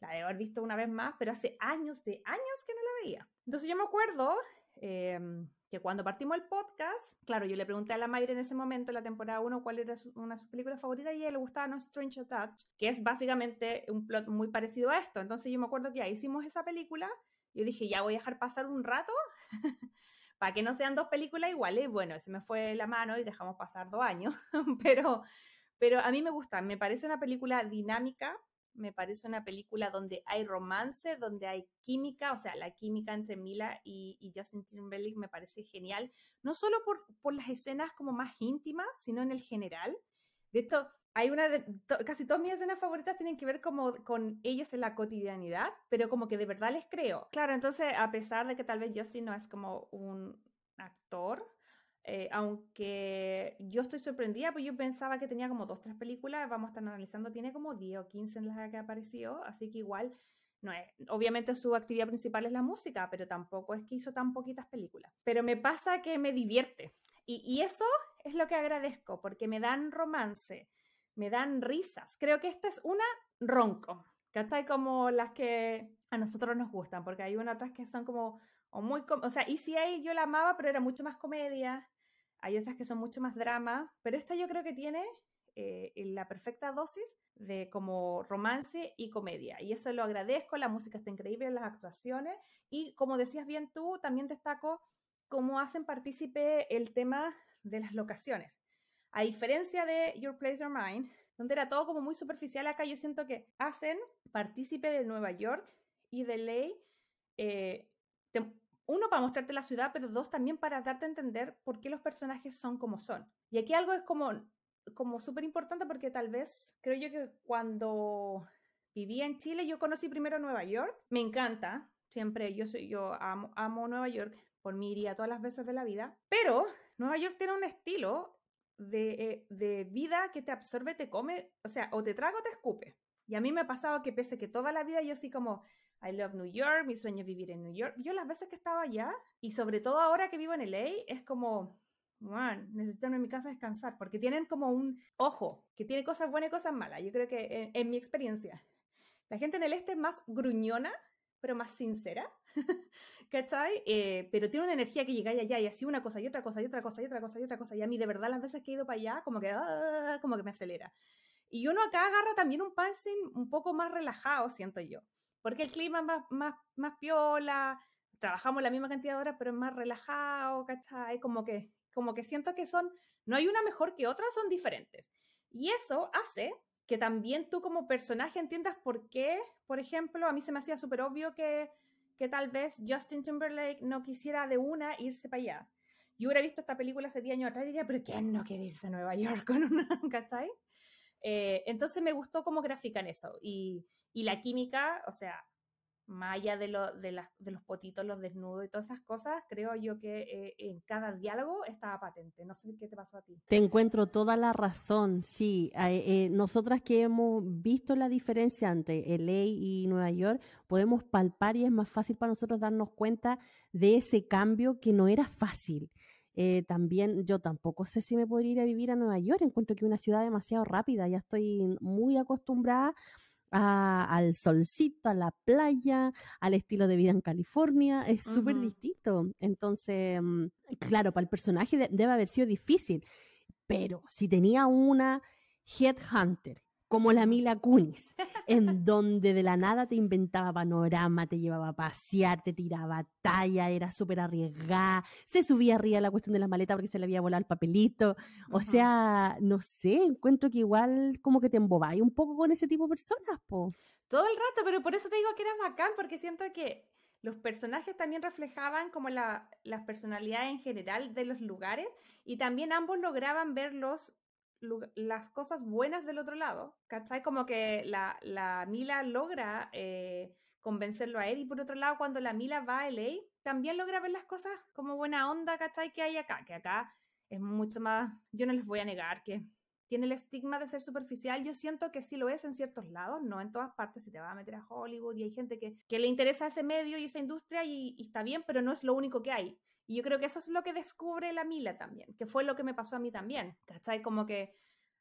la debo haber visto una vez más, pero hace años de años que no la veía. Entonces yo me acuerdo em, que cuando partimos el podcast, claro, yo le pregunté a la Mayra en ese momento, en la temporada 1, cuál era una de sus películas favoritas y a ella le gustaba No Strange Touch, que es básicamente un plot muy parecido a esto. Entonces yo me acuerdo que ya hicimos esa película, yo dije, ya voy a dejar pasar un rato para que no sean dos películas iguales. Bueno, se me fue la mano y dejamos pasar dos años, pero, pero a mí me gusta, me parece una película dinámica, me parece una película donde hay romance, donde hay química, o sea, la química entre Mila y, Justin Timberlake me parece genial, no solo por, por, las escenas como más íntimas, sino en el general. De hecho, hay una de, casi todas mis escenas favoritas tienen que ver como con ellos en la cotidianidad, pero como que de verdad les creo. Claro, entonces, a pesar de que tal vez Justin no es como un actor, eh, aunque yo estoy sorprendida, pues yo pensaba que tenía como dos, tres películas, vamos a estar analizando, tiene como 10 o 15 en las que apareció, así que igual, no es, obviamente su actividad principal es la música, pero tampoco es que hizo tan poquitas películas. Pero me pasa que me divierte, y, y eso es lo que agradezco, porque me dan romance, me dan risas. Creo que esta es una ronco, ¿cachai? Como las que a nosotros nos gustan, porque hay unas otras que son como o muy, o sea, ECA yo la amaba, pero era mucho más comedia. Hay otras que son mucho más drama, pero esta yo creo que tiene eh, la perfecta dosis de como romance y comedia. Y eso lo agradezco, la música está increíble, las actuaciones. Y como decías bien tú, también destaco cómo hacen partícipe el tema de las locaciones. A diferencia de Your Place or Mine, donde era todo como muy superficial, acá yo siento que hacen partícipe de Nueva York y de Ley eh, uno, para mostrarte la ciudad, pero dos, también para darte a entender por qué los personajes son como son. Y aquí algo es como, como súper importante porque tal vez creo yo que cuando vivía en Chile, yo conocí primero Nueva York. Me encanta, siempre yo, soy, yo amo, amo Nueva York, por mí iría todas las veces de la vida, pero Nueva York tiene un estilo de, eh, de, vida que te absorbe, te come, o sea, o te traga o te escupe. Y a mí me ha pasado que pese que toda la vida yo así como, I love New York, mi sueño es vivir en New York. Yo las veces que estaba allá, y sobre todo ahora que vivo en LA, es como, man, necesito irme a mi casa a descansar, porque tienen como un ojo, que tiene cosas buenas y cosas malas. Yo creo que en, mi experiencia, la gente en el este es más gruñona, pero más sincera, ¿cachai? Eh, pero tiene una energía que llega allá y así una cosa y otra cosa y otra cosa y otra cosa y otra cosa. Y a mí de verdad las veces que he ido para allá, como que, ah, como que me acelera. Y uno acá agarra también un pacing un poco más relajado, siento yo porque el clima es más, más, más piola, trabajamos la misma cantidad de horas, pero es más relajado, ¿cachai? Como que, como que siento que son, no hay una mejor que otra, son diferentes. Y eso hace que también tú como personaje entiendas por qué, por ejemplo, a mí se me hacía súper obvio que, que tal vez Justin Timberlake no quisiera de una irse para allá. Yo hubiera visto esta película hace 10 años atrás y diría, pero ¿quién no quiere irse a Nueva York con una, ¿cachai? Eh, entonces me gustó cómo grafican eso. Y, y la química, o sea, más allá de, lo, de, de, los potitos, los desnudos y todas esas cosas, creo yo que eh, en cada diálogo estaba patente. No sé qué te pasó a ti. Te encuentro toda la razón, sí. Eh, nosotras que hemos visto la diferencia entre LA y Nueva York, podemos palpar y es más fácil para nosotros darnos cuenta de ese cambio que no era fácil. Eh, también yo tampoco sé si me podría ir a vivir a Nueva York. Encuentro que es una ciudad demasiado rápida. Ya estoy muy acostumbrada al solcito, a la playa, al estilo de vida en California, es súper distinto. Entonces, mm, claro, para el personaje debe haber sido difícil, pero si tenía una headhunter como la Mila Kunis, en donde de la nada te inventaba panorama, te llevaba a pasear, te tiraba talla, era súper arriesgada, se subía arriba la cuestión de la maleta porque se le había volado el papelito. O sea, no sé, encuentro que igual como que te embobáis un poco con ese tipo de personas, po. Todo el rato, pero por eso te digo que era bacán, porque siento que los personajes también reflejaban como la, las personalidades en general de los lugares y también ambos lograban verlos las cosas buenas del otro lado, ¿cachai? Como que la, la Mila logra eh, convencerlo a él y por otro lado cuando la Mila va a LA también logra ver las cosas como buena onda, ¿cachai? Que hay acá, que acá es mucho más, yo no les voy a negar que tiene el estigma de ser superficial. Yo siento que sí lo es en ciertos lados, no en todas partes. Si te vas a meter a Hollywood y hay gente que, que le interesa ese medio y esa industria y, está bien, pero no es lo único que hay. Y yo creo que eso es lo que descubre la Mila también, que fue lo que me pasó a mí también. ¿Cachai? Como que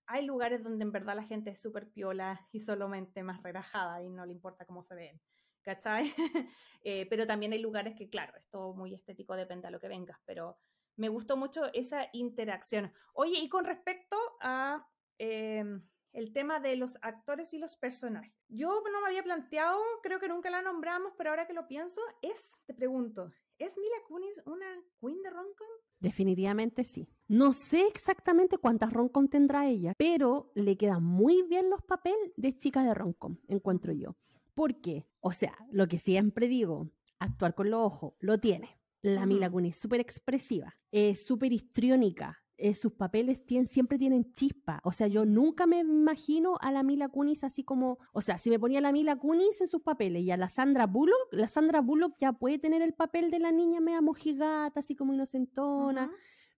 hay lugares donde en verdad la gente es súper piola y solamente más relajada y no le importa cómo se ven. ¿Cachai? Eh, pero también hay lugares que, claro, es todo muy estético, depende a lo que vengas, pero me gustó mucho esa interacción. Oye, y con respecto a em, el tema de los actores y los personajes, yo no me había planteado, creo que nunca la nombramos, pero ahora que lo pienso, es, te pregunto, ¿es Mila Kunis una queen de romcom? Definitivamente sí. No sé exactamente cuántas roncom tendrá ella, pero le quedan muy bien los papeles de chica de roncom, encuentro yo. ¿Por qué? O sea, lo que siempre digo, actuar con los ojos, lo tiene. La Mila Kunis súper expresiva, es súper histriónica, eh, sus papeles tienen, siempre tienen chispa. O sea, yo nunca me imagino a la Mila Kunis así como, o sea, si me ponía la Mila Kunis en sus papeles y a la Sandra Bullock, la Sandra Bullock ya puede tener el papel de la niña media mojigata, así como inocentona,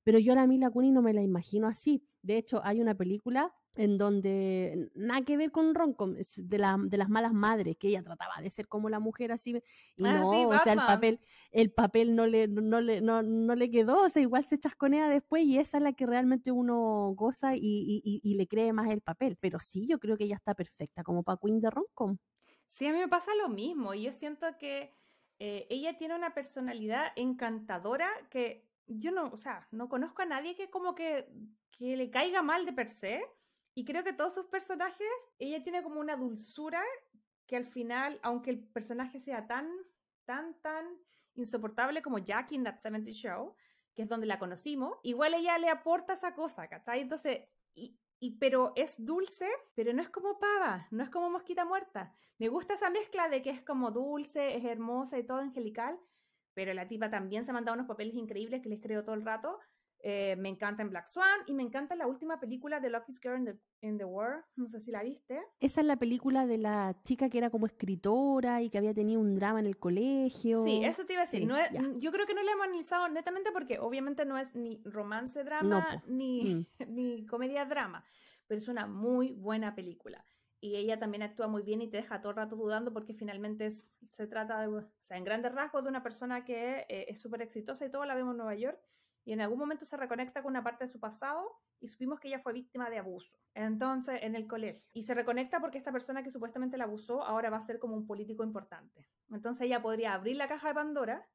pero yo a la Mila Kunis no me la imagino así. De hecho, hay una película en donde nada que ver con Roncom, de, la, de las malas madres, que ella trataba de ser como la mujer así, y Ah, no, sí, o sea, el papel, el papel no le, no, le, no, no le quedó, o sea, igual se chasconea después y esa es la que realmente uno goza y, y, y- y le cree más el papel, pero sí, yo creo que ella está perfecta como para Queen de Roncom. Sí, a mí me pasa lo mismo. y Yo siento que eh, ella tiene una personalidad encantadora que yo no, o sea, no conozco a nadie que como que, que le caiga mal de per se. Y creo que todos sus personajes, ella tiene como una dulzura que al final, aunque el personaje sea tan, tan, tan insoportable como Jackie in That 70 Show, que es donde la conocimos, igual ella le aporta esa cosa, ¿cachai? Entonces, y, y- pero es dulce, pero no es como pava, no es como mosquita muerta. Me gusta esa mezcla de que es como dulce, es hermosa y todo angelical, pero la tipa también se ha mandado unos papeles increíbles que les creo todo el rato. Eh, me encanta en Black Swan y me encanta la última película de Lucky's Girl in the, in the World. No sé si la viste. Esa es la película de la chica que era como escritora y que había tenido un drama en el colegio. Sí, eso te iba a decir. Sí, no es- yo creo que no la hemos analizado netamente porque obviamente no es ni romance drama po. ni, Mm. ni comedia drama, pero es una muy buena película. Y ella también actúa muy bien y te deja todo el rato dudando porque finalmente es- se trata, de, o sea, en grandes rasgos, de una persona que eh, es súper exitosa y todo, la vemos en Nueva York, y en algún momento se reconecta con una parte de su pasado y supimos que ella fue víctima de abuso. Entonces, en el colegio. Y se reconecta porque esta persona que supuestamente la abusó ahora va a ser como un político importante. Entonces ella podría abrir la caja de Pandora,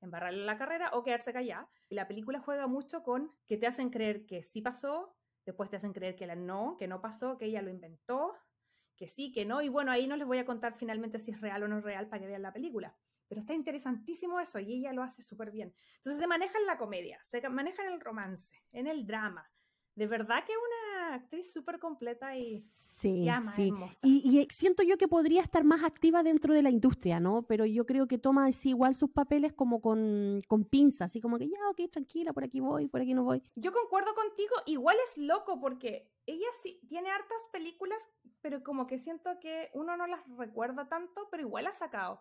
embarrarle la carrera o quedarse callada. Y la película juega mucho con que te hacen creer que sí pasó, después te hacen creer que no, que no pasó, que ella lo inventó, que sí, que no. Y bueno, ahí no les voy a contar finalmente si es real o no real para que vean la película. Pero está interesantísimo eso y ella lo hace súper bien. Entonces se maneja en la comedia, se maneja en el romance, en el drama. De verdad que una actriz súper completa y Sí, llama, sí. Y, y siento yo que podría estar más activa dentro de la industria, ¿no? Pero yo creo que toma así igual sus papeles como con, con pinzas, así como que ya, ok, tranquila, por aquí voy, por aquí no voy. Yo concuerdo contigo, igual es loco porque ella sí tiene hartas películas, pero como que siento que uno no las recuerda tanto, pero igual ha sacado.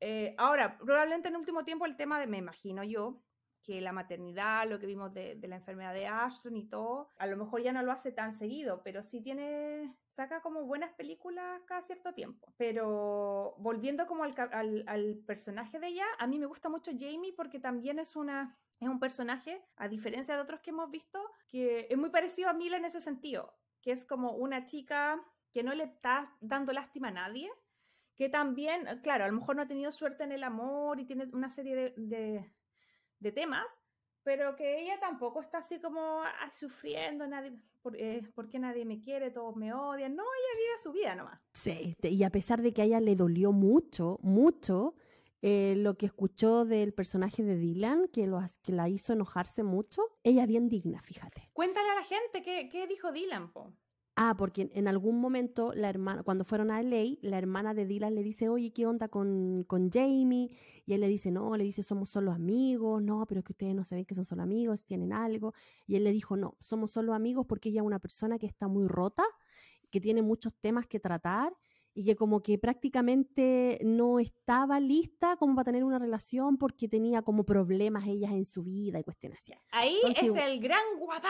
Eh, ahora, probablemente en último tiempo el tema de, me imagino yo, que la maternidad, lo que vimos de, la enfermedad de Ashton y todo, a lo mejor ya no lo hace tan seguido, pero sí tiene, saca como buenas películas cada cierto tiempo. Pero volviendo como al, al, al personaje de ella, a mí me gusta mucho Jamie porque también es una, es un personaje, a diferencia de otros que hemos visto, que es muy parecido a Mila en ese sentido, que es como una chica que no le está dando lástima a nadie, que también, eh, claro, a lo mejor no ha tenido suerte en el amor y tiene una serie de, de- de temas, pero que ella tampoco está así como "Ay, sufriendo, nadie, por, eh, ¿por qué nadie me quiere? Todos me odian. No, ella vive su vida nomás. Sí, y a pesar de que a ella le dolió mucho, mucho, eh, lo que escuchó del personaje de Dylan, que, lo, que la hizo enojarse mucho, ella bien digna, fíjate. Cuéntale a la gente qué, qué dijo Dylan, po. Ah, porque en- algún momento la hermana, cuando fueron a LA, la hermana de Dylan le dice, oye, ¿qué onda con, con Jamie? Y él le dice, no, le dice, somos solo amigos, no, pero es que ustedes no se ven que son solo amigos, tienen algo. Y él le dijo, no, somos solo amigos porque ella es una persona que está muy rota, que tiene muchos temas que tratar y que como que prácticamente no estaba lista como para tener una relación porque tenía como problemas ellas en su vida y cuestiones así. Ahí Entonces, es el gran guapá.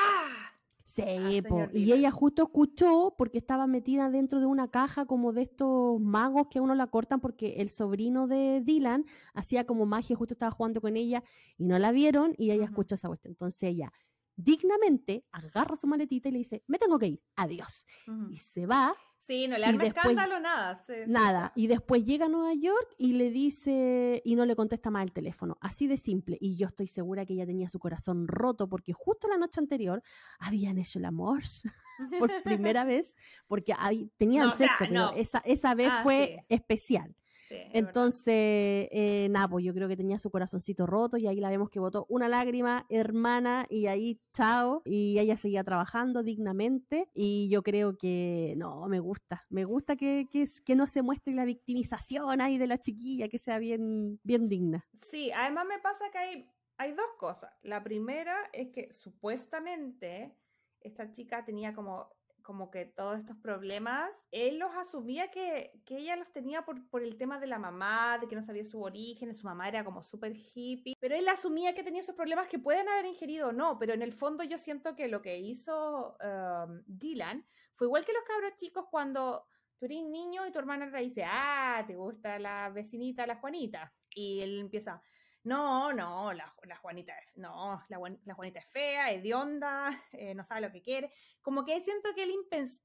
Sí, po, señor y ella justo escuchó porque estaba metida dentro de una caja como de estos magos que a uno la cortan porque el sobrino de Dylan hacía como magia, justo estaba jugando con ella y no la vieron y ella escuchó esa cuestión. Entonces ella dignamente agarra su maletita y le dice, me tengo que ir, adiós. Y se va Sí, no le arma después- escándalo nada. se- Nada, y después llega a Nueva York y le dice, y no le contesta más el teléfono, así de simple. Y yo estoy segura que ella tenía su corazón roto porque justo la noche anterior habían hecho el amor por primera vez, porque ahí tenían No, o sea, sexo, pero no. esa, esa vez Ah, fue sí. especial. Sí. Entonces, eh, nada, pues yo creo que tenía su corazoncito roto y ahí la vemos que botó una lágrima, hermana, y ahí chao. Y ella seguía trabajando dignamente y yo creo que, no, me gusta, me gusta que, que, que no se muestre la victimización ahí de la chiquilla, que sea bien, bien digna. Sí, además me pasa que hay, hay dos cosas. La primera es que supuestamente esta chica tenía como, como que todos estos problemas, él los asumía que, que ella los tenía por, por el tema de la mamá, de que no sabía su origen, su mamá era como súper hippie, pero él asumía que tenía esos problemas que pueden haber ingerido o no, pero en el fondo yo siento que lo que hizo um, Dylan fue igual que los cabros chicos cuando tú eres niño y tu hermana te dice, ah, te gusta la vecinita, la Juanita. Y él empieza, no, no, la, la Juanita es, no, la, Juan- la Juanita es fea, hedionda, eh, no sabe lo que quiere. Como que siento que él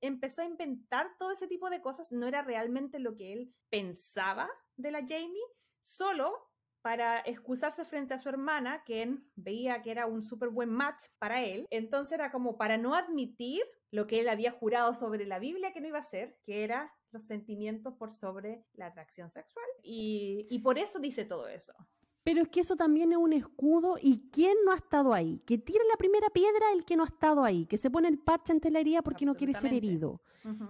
empezó a inventar todo ese tipo de cosas, no era realmente lo que él pensaba de la Jamie, solo para excusarse frente a su hermana, quien veía que era un súper buen match para él. Entonces era como para no admitir lo que él había jurado sobre la Biblia que no iba a hacer, que era los sentimientos por sobre la atracción sexual. Y por eso dice todo eso. Pero es que eso también es un escudo y ¿quién no ha estado ahí? Que tire la primera piedra el que no ha estado ahí, que se pone el parche ante la herida porque no quiere ser herido.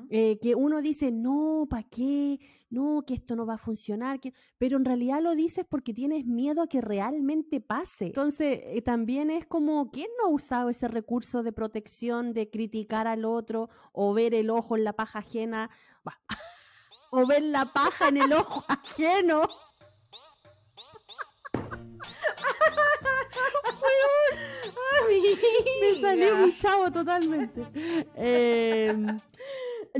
Eh, que uno dice, no, ¿para qué? No, que esto no va a funcionar. Que... Pero en realidad lo dices porque tienes miedo a que realmente pase. Entonces, eh, también es como, ¿quién no ha usado ese recurso de protección, de criticar al otro o ver el ojo en la paja ajena? Bah. o ver la paja en el ojo ajeno. Me salió mi chavo totalmente. Eh,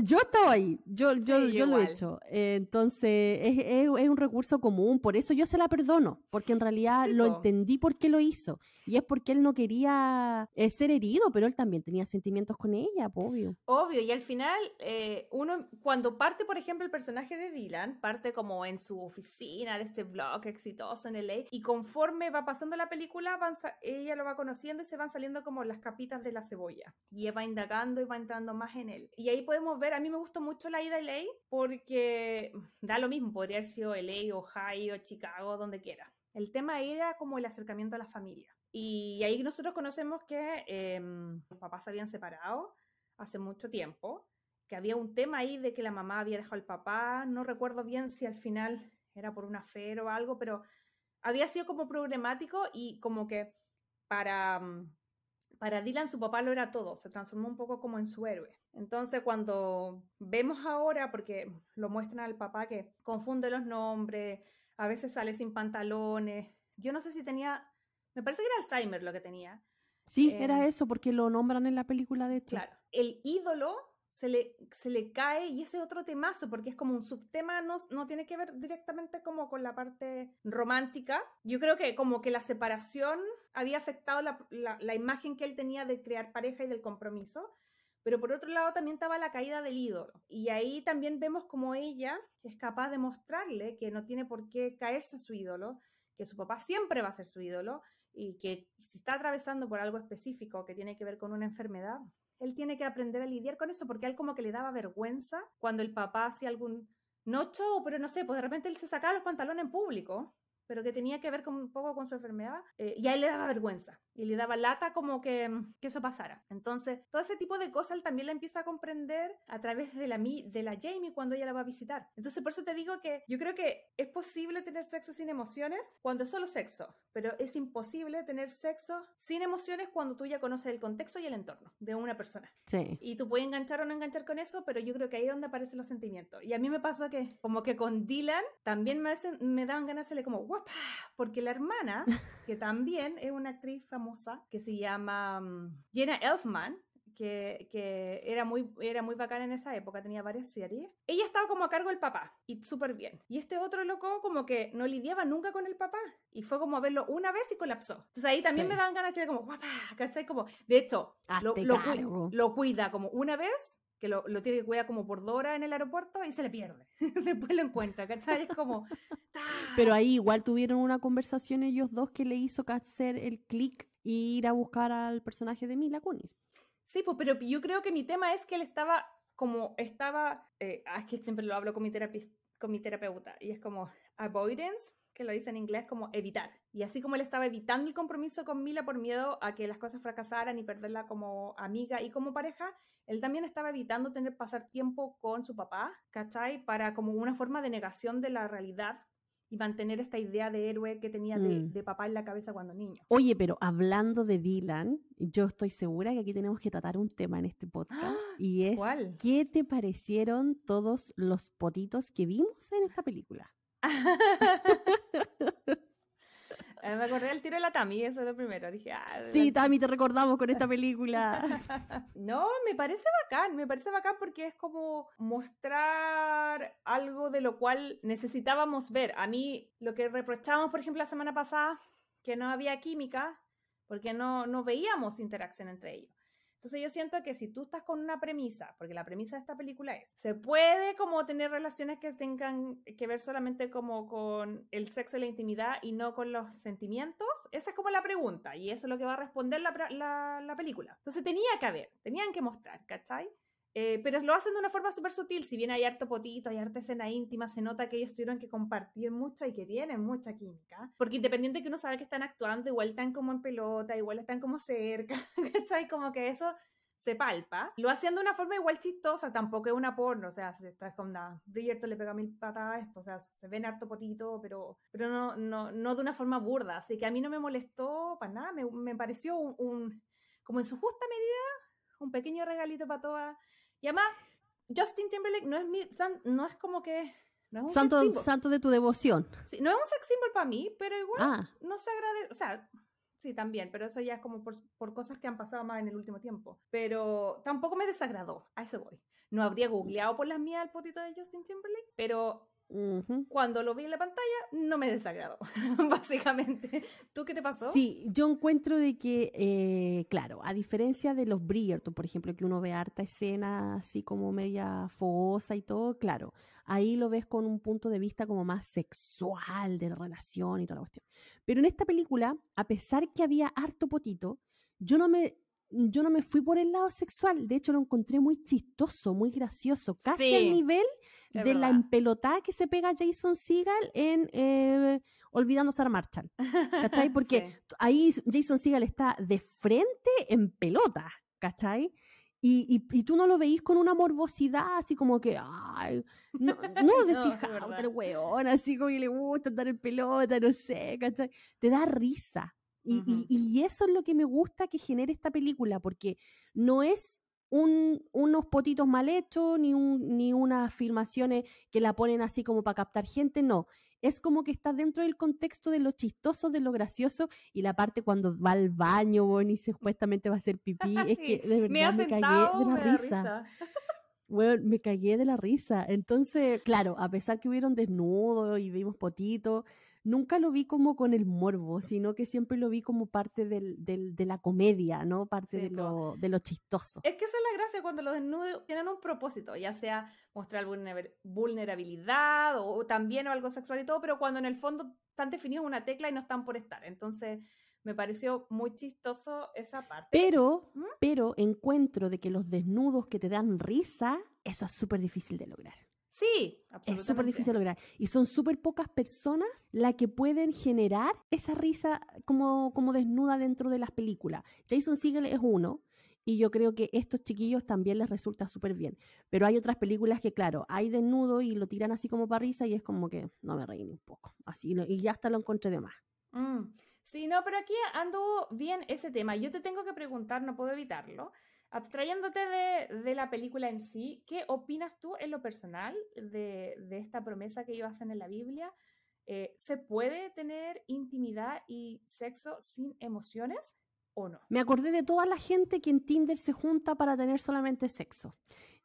yo estaba ahí, yo, yo, Sí, yo lo he hecho. Eh, entonces, es, es- es un recurso común, por eso yo se la perdono, porque en realidad Sí, lo po. entendí por qué lo hizo. Y es porque él no quería eh, ser herido, pero él también tenía sentimientos con ella, obvio. Obvio, y al final, eh, uno, cuando parte, por ejemplo, el personaje de Dylan, parte como en su oficina de este blog exitoso en LA, y conforme va pasando la película, van ella lo va conociendo y se van saliendo como las capitas de la cebolla. Y va indagando y va entrando más en él. Y ahí podemos ver, a mí me gustó mucho la ida a LA, porque da lo mismo, podría haber sido LA, Ohio, Chicago, donde quiera. El tema era como el acercamiento a la familia. Y ahí nosotros conocemos que em, los papás se habían separado hace mucho tiempo, que había un tema ahí de que la mamá había dejado al papá, no recuerdo bien si al final era por una fe o algo, pero había sido como problemático y como que para, para Dylan su papá lo era todo, se transformó un poco como en su héroe. Entonces cuando vemos ahora, porque lo muestran al papá que confunde los nombres, a veces sale sin pantalones, yo no sé si tenía, me parece que era Alzheimer lo que tenía, Sí, Em, era eso, porque lo nombran en la película, de hecho. Claro, el ídolo se le, se le cae y ese otro temazo, porque es como un subtema, no, no tiene que ver directamente como con la parte romántica. Yo creo que como que la separación había afectado la, la- la imagen que él tenía de crear pareja y del compromiso, pero por otro lado también estaba la caída del ídolo. Y ahí también vemos como ella es capaz de mostrarle que no tiene por qué caerse su ídolo, que su papá siempre va a ser su ídolo y que si está atravesando por algo específico que tiene que ver con una enfermedad, él tiene que aprender a lidiar con eso porque a él como que le daba vergüenza cuando el papá hacía algún, no show, pero no sé, pues de repente él se sacaba los pantalones en público, pero que tenía que ver con, un poco con su enfermedad, eh, y a él le daba vergüenza y le daba lata como que, mm, que eso pasara. Entonces, todo ese tipo de cosas él también la empieza a comprender a través de la, de la Jamie cuando ella la va a visitar. Entonces, por eso te digo que yo creo que es posible tener sexo sin emociones cuando es solo sexo, pero es imposible tener sexo sin emociones cuando tú ya conoces el contexto y el entorno de una persona. Sí. Y tú puedes enganchar o no enganchar con eso, pero yo creo que ahí es donde aparecen los sentimientos. Y a mí me pasó que, como que con Dylan, también me, hacen, me daban ganas de hacerle como porque la hermana, que también es una actriz famosa, que se llama mm, Jenna Elfman, que, que era, muy, era muy bacán en esa época, tenía varias series. Ella estaba como a cargo del papá, y súper bien. Y este otro loco como que no lidiaba nunca con el papá, y fue como a verlo una vez y colapsó. Entonces ahí también Sí. me dan ganas de decir como, guapa, ¿cachai? Como, de hecho, lo, lo lo cuida como una vez, que lo, lo tiene que cuidar como por dos horas en el aeropuerto y se le pierde. Después lo encuentra, ¿cachai? Es como... Pero ahí igual tuvieron una conversación ellos dos que le hizo hacer el clic e ir a buscar al personaje de Mila Kunis. Sí, pues, pero yo creo que mi tema es que él estaba como estaba, eh, ah, es que siempre lo hablo con mi, terapi- con mi terapeuta, y es como avoidance, que lo dice en inglés como evitar. Y así como él estaba evitando el compromiso con Mila por miedo a que las cosas fracasaran y perderla como amiga y como pareja, él también estaba evitando tener pasar tiempo con su papá, ¿cachai? Para como una forma de negación de la realidad y mantener esta idea de héroe que tenía de, Mm. de papá en la cabeza cuando niño. Oye, pero hablando de Dylan, yo estoy segura que aquí tenemos que tratar un tema en este podcast y es ¿Cuál? ¿qué te parecieron todos los potitos que vimos en esta película? Eh, Me acordé del tiro de la Tami, eso es lo primero. Dije, ah, Sí, Tami, te recordamos con esta película. No, me parece bacán, me parece bacán porque es como mostrar algo de lo cual necesitábamos ver. A mí, lo que reprochábamos, por ejemplo, la semana pasada, que no había química, porque no, no veíamos interacción entre ellos. Entonces yo siento que si tú estás con una premisa, porque la premisa de esta película es, se puede como tener relaciones que tengan que ver solamente como con el sexo y la intimidad y no con los sentimientos, esa es como la pregunta y eso es lo que va a responder la, la- la película. Entonces tenía que haber, tenían que mostrar, ¿cachai? Eh, pero lo hacen de una forma súper sutil, si bien hay harto potito, hay harta escena íntima, se nota que ellos tuvieron que compartir mucho y que tienen mucha química, porque independiente que uno sabe que están actuando, igual están como en pelota, igual están como cerca, ¿cachai? Como que eso se palpa. Lo hacían de una forma igual chistosa, tampoco es una porno, o sea, se está con nada. Bridgerton le pega mil patadas a esto, o sea, se ven harto potito, pero, pero no, no, no de una forma burda, así que a mí no me molestó para nada, me, pareció un, un- como en su justa medida, un pequeño regalito para todas. Y además, Justin Timberlake no es, mi, no es como que... No es un Santo, sex santo de tu devoción. Sí, no es un sex symbol para mí, pero igual Ah, no se agradece, o sea, sí, también, pero eso ya es como por, por cosas que han pasado más en el último tiempo. Pero tampoco me desagradó, a eso voy. No habría googleado por las mías el potito de Justin Timberlake, pero cuando lo vi en la pantalla no me desagradó, básicamente. ¿Tú qué te pasó? Sí, yo encuentro de que, eh, claro, a diferencia de los Bridgerton, por ejemplo, que uno ve harta escena así como media fogosa y todo, claro, ahí lo ves con un punto de vista como más sexual, de relación y toda la cuestión. Pero en esta película, a pesar que había harto potito, yo no me, yo no me fui por el lado sexual, de hecho lo encontré muy chistoso, muy gracioso, casi al nivel de la verdad. empelotada que se pega Jason Segel en eh, Olvidando a Sarah Marshall. ¿Cachai? Porque Sí. ahí Jason Segel está de frente en pelota, ¿cachai? Y, y, y tú no lo veís con una morbosidad así como que, ay, no, no decís, No, "Ah, weón, así como que le gusta andar en pelota, no sé, ¿cachai? Te da risa. Y, y- y eso es lo que me gusta que genere esta película, porque no es un- unos potitos mal hechos, ni, un, ni unas filmaciones que la ponen así como para captar gente, no. Es como que está dentro del contexto de lo chistoso, de lo gracioso, y la parte cuando va al baño, weón, y supuestamente va a hacer pipí, es que de me ha verdad me, cagué sentado, de la risa. risa. Weón, me cagué de la risa. Entonces, claro, a pesar que hubieron desnudos y vimos potitos, nunca lo vi como con el morbo, sino que siempre lo vi como parte del, del- de la comedia, ¿no? Parte Sí, de, lo, de lo chistoso. Es que esa es la gracia cuando los desnudos tienen un propósito, ya sea mostrar vulner- vulnerabilidad o también o algo sexual y todo, pero cuando en el fondo están definidos una tecla y no están por estar. Entonces, me pareció muy chistoso esa parte. Pero, ¿Mm? pero encuentro de que los desnudos que te dan risa, eso es súper difícil de lograr. Sí, Es súper difícil lograr. Y son súper pocas personas las que pueden generar esa risa como, como desnuda dentro de las películas. Jason Segel es uno. Y yo creo que estos chiquillos también les resulta súper bien. Pero hay otras películas que, claro, hay desnudo y lo tiran así como para risa y es como que no me reí ni un poco. Así, y ya hasta lo encontré de más. Mm, Sí, no, pero aquí anduvo bien ese tema. Yo te tengo que preguntar, no puedo evitarlo. Abstrayéndote de, la película en sí, ¿qué opinas tú en lo personal de, de esta promesa que ellos hacen en la Biblia? Eh, ¿Se puede tener intimidad y sexo sin emociones? o no. Me acordé de toda la gente que en Tinder se junta para tener solamente sexo.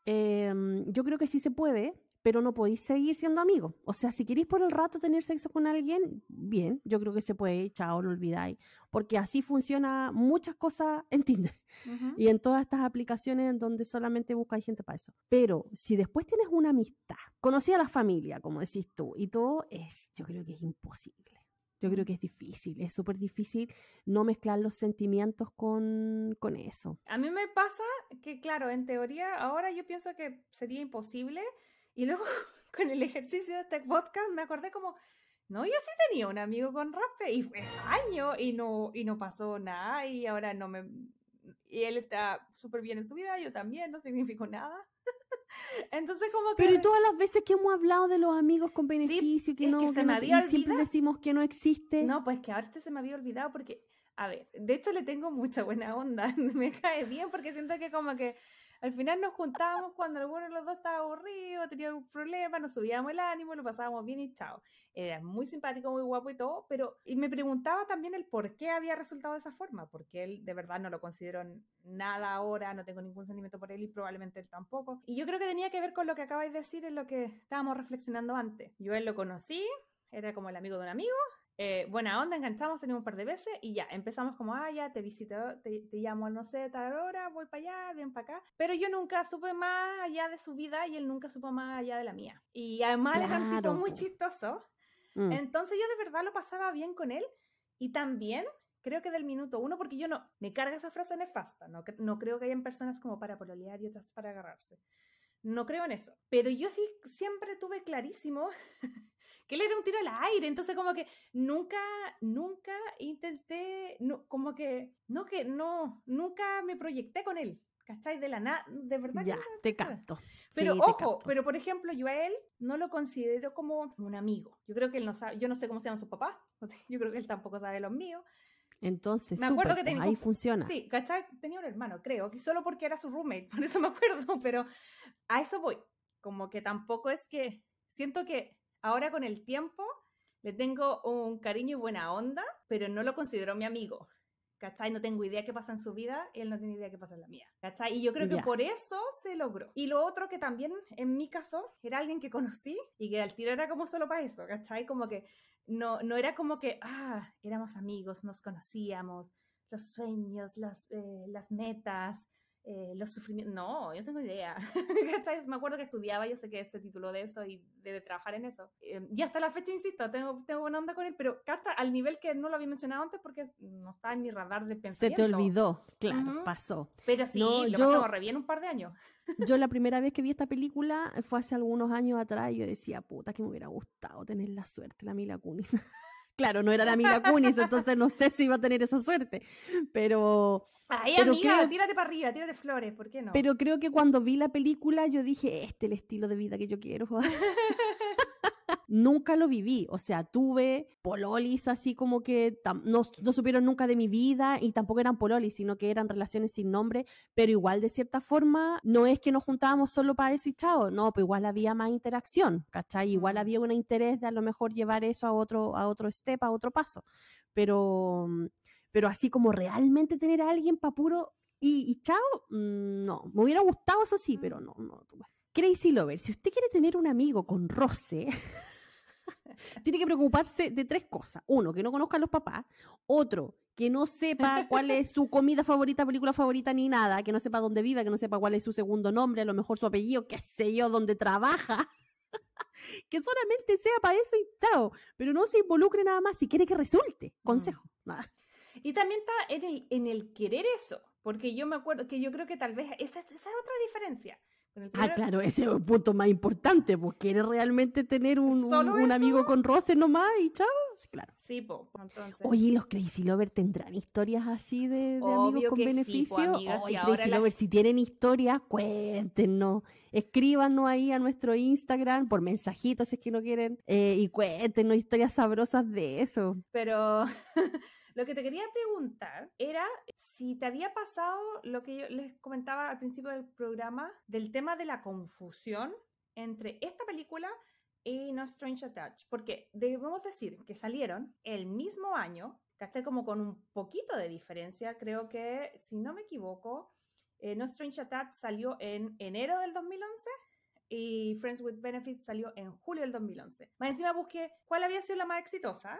Em, yo creo que sí se puede, pero no podéis seguir siendo amigos. O sea, si queréis por el rato tener sexo con alguien, bien, yo creo que se puede, chao, lo olvidáis. Porque así funciona muchas cosas en Tinder y en todas estas aplicaciones en donde solamente buscáis gente para eso. Pero si después tienes una amistad, conocí a la familia, como decís tú, y todo es, yo creo que es imposible. Yo creo que es difícil, es súper difícil no mezclar los sentimientos con, con eso. A mí me pasa que, claro, en teoría, ahora yo pienso que sería imposible. Y luego, con el ejercicio de este podcast, me acordé como, no, yo sí tenía un amigo con raspe y fue años y no, y no pasó nada. Y ahora no me. Y él está súper bien en su vida, yo también, no significó nada. Entonces, como que. Pero todas las veces que hemos hablado de los amigos con beneficio, que no, que se que me no- había y siempre decimos que no existe. No, pues que ahora este se me había olvidado porque, a ver, de hecho le tengo mucha buena onda, me cae bien porque siento que como que al final nos juntábamos cuando alguno de los dos estaba aburrido, tenía algún problema, nos subíamos el ánimo, lo pasábamos bien y chao. Era muy simpático, muy guapo y todo, pero y me preguntaba también el por qué había resultado de esa forma, porque él de verdad no lo considero nada ahora, no tengo ningún sentimiento por él y probablemente él tampoco. Y yo creo que tenía que ver con lo que acabáis de decir en lo que estábamos reflexionando antes. Yo él lo conocí, era como el amigo de un amigo, eh, buena onda, enganchamos, teníamos un par de veces y ya, empezamos como, ah, ya, te visito, te, te llamo, no sé, tal hora, voy para allá, bien para acá. Pero yo nunca supe más allá de su vida y él nunca supo más allá de la mía. Y además él era un tipo Claro, muy chistoso. Mm. Entonces yo de verdad lo pasaba bien con él y también creo que del minuto uno, porque yo no, me carga esa frase nefasta, no, no creo que hayan personas como para pololear y otras para agarrarse. No creo en eso. Pero yo sí siempre tuve clarísimo que él era un tiro al aire, entonces como que nunca, nunca intenté, no, como que, no que, no, nunca me proyecté con él, ¿cachai? De la nada, de verdad. que no te capto. Pero Sí, ojo, capto. pero por ejemplo, yo a él no lo considero como un amigo. Yo creo que él no sabe, yo no sé cómo se llaman sus papás, yo creo que él tampoco sabe los míos. Entonces, Me acuerdo que pues, tenía ahí funciona. Sí, ¿cachai? Tenía un hermano, creo, que solo porque era su roommate, por eso me acuerdo, pero a eso voy. Como que tampoco es que, siento que ahora con el tiempo le tengo un cariño y buena onda, pero no lo considero mi amigo. ¿Cachai? No tengo idea qué pasa en su vida y él no tiene idea qué pasa en la mía. ¿Cachai? Y yo creo que Ya. por eso se logró. Y lo otro que también, en mi caso, era alguien que conocí y que al tiro era como solo para eso, ¿cachai? Como que no, no era como que, ah, éramos amigos, nos conocíamos, los sueños, las, eh, las metas, eh, los sufrimientos. No, yo no tengo idea. Me acuerdo que estudiaba, yo sé que se tituló de eso y debe trabajar en eso. Eh, y hasta la fecha, insisto, tengo, tengo buena onda con él, pero cacha, al nivel que no lo había mencionado antes porque no está en mi radar de Se pensamiento. te olvidó, claro, pasó. Pero sí, No, lo yo- pasamos re bien un par de años. Yo la primera vez que vi esta película fue hace algunos años atrás y yo decía, puta, que me hubiera gustado tener la suerte, la Mila Kunis. claro, no era la Mila Kunis, entonces no sé si iba a tener esa suerte, pero, Ay, Pero amiga, creo- tírate para arriba, tírate flores, ¿por qué no? pero creo que cuando vi la película yo dije, este es el estilo de vida que yo quiero. nunca lo viví, o sea, tuve pololis así como que no, no supieron nunca de mi vida y tampoco eran pololis, sino que eran relaciones sin nombre, pero igual de cierta forma no es que nos juntábamos solo para eso y chao, no, pues igual había más interacción, ¿cachai? Igual Mm. había un interés de a lo mejor llevar eso a otro, a otro step, a otro paso, pero, pero así como realmente tener a alguien para puro y, y chao, mm, no, me hubiera gustado eso sí, pero no, no. Crazy Lover, si usted quiere tener un amigo con roce, tiene que preocuparse de tres cosas. Uno, que no conozca a los papás. Otro, que no sepa cuál es su comida favorita, película favorita, ni nada. Que no sepa dónde vive, que no sepa cuál es su segundo nombre, a lo mejor su apellido, qué sé yo, dónde trabaja. que solamente sea para eso y chao. Pero no se involucre nada más si quiere que resulte. Consejo. Nada. Y también está en el, en el querer eso, porque yo me acuerdo que yo creo que tal vez esa, esa es otra diferencia. Ah, claro, ese es el punto más importante. Pues quiere realmente tener un, un- ¿Solo un amigo con roce nomás y chao. Sí, claro. Sí, po, entonces. Oye, ¿y los Crazy Lover tendrán historias así de, de amigos con que sí, po, beneficio? amiga, Oye, si Crazy la- Lover, si tienen historias, cuéntenos. Escríbanos ahí a nuestro Instagram por mensajitos si es que no quieren. eh, y cuéntenos historias sabrosas de eso. Pero lo que te quería preguntar era si te había pasado lo que yo les comentaba al principio del programa del tema de la confusión entre esta película y No Strange Attached, porque debemos decir que salieron el mismo año, caché como con un poquito de diferencia, creo que, si no me equivoco, eh, No Strange Attached salió en enero del 2011 y Friends with Benefits salió en julio del 2011. Más encima busqué cuál había sido la más exitosa,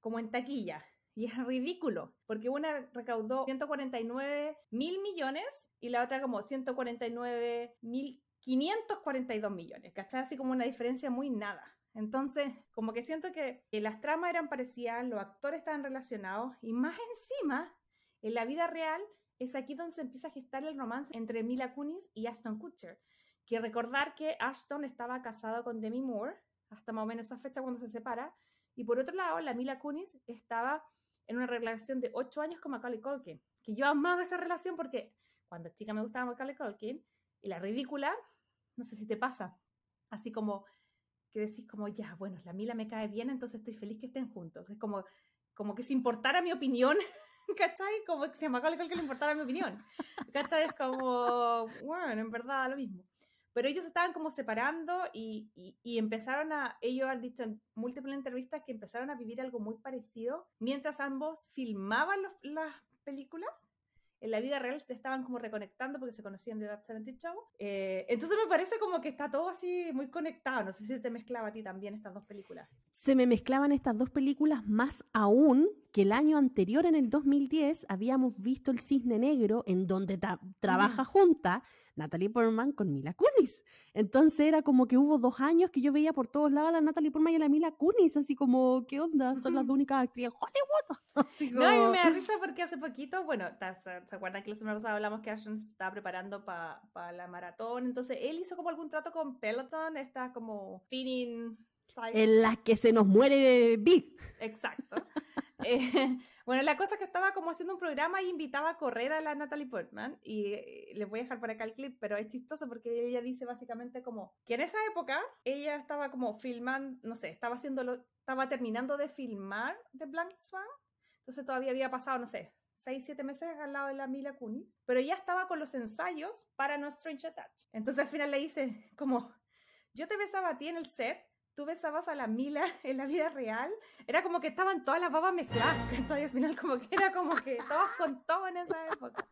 como en taquilla. Y es ridículo, porque una recaudó 149 mil millones y la otra como 149 mil 542 millones, ¿cachai? Así como una diferencia muy nada. Entonces, como que siento que, las tramas eran parecidas, los actores estaban relacionados y más encima, en la vida real, es aquí donde se empieza a gestar el romance entre Mila Kunis y Ashton Kutcher. Que recordar que Ashton estaba casado con Demi Moore hasta más o menos esa fecha cuando se separa. Y por otro lado, la Mila Kunis estaba en una relación de 8 años con Macaulay Culkin. Que yo amaba esa relación porque cuando chica me gustaba Macaulay Culkin y la ridícula, no sé si te pasa, así como que decís como, ya, bueno, la Mila me cae bien, entonces estoy feliz que estén juntos. Es como, como que si importara mi opinión, ¿cachai? Como que se me acaba que le importara mi opinión. ¿Cachai? Es como, bueno, en verdad lo mismo. Pero ellos estaban como separando y, y, empezaron a, ellos han dicho en múltiples entrevistas que empezaron a vivir algo muy parecido mientras ambos filmaban las películas en la vida real estaban como reconectando porque se conocían de That 70 Show. Eh, entonces me parece como que está todo así muy conectado. No sé si te mezclaba a ti también estas dos películas. Se me mezclaban estas dos películas más aún que el año anterior, en el 2010, habíamos visto El Cisne Negro, en donde trabaja junta Natalie Portman con Mila Kunis. Entonces era como que hubo dos años que yo veía por todos lados a la Natalie Portman y a la Mila Kunis, así como, ¿qué onda? Son las únicas actrices Hollywood. No, y me da risa porque hace poquito, bueno, ¿se acuerdan que la semana pasada hablamos que Ashton se estaba preparando para la maratón? Entonces él hizo como algún trato con Peloton, está como thinning en las que se nos muere Big. Exacto. Eh, bueno, la cosa es que estaba como haciendo un programa y invitaba a correr a la Natalie Portman y eh, les voy a dejar por acá el clip, pero es chistoso porque ella dice básicamente como que en esa época ella estaba como filmando, no sé, estaba haciéndolo, estaba terminando de filmar The Blank Swan, entonces todavía había pasado, no sé, seis, siete meses al lado de la Mila Kunis, pero ella estaba con los ensayos para No Strange Attach. Entonces al final le dice como, yo te besaba a ti en el set, tú besabas a la Mila en la vida real, era como que estaban todas las babas mezcladas, ¿cachai? Al final como que era como que todos con todo en esa época.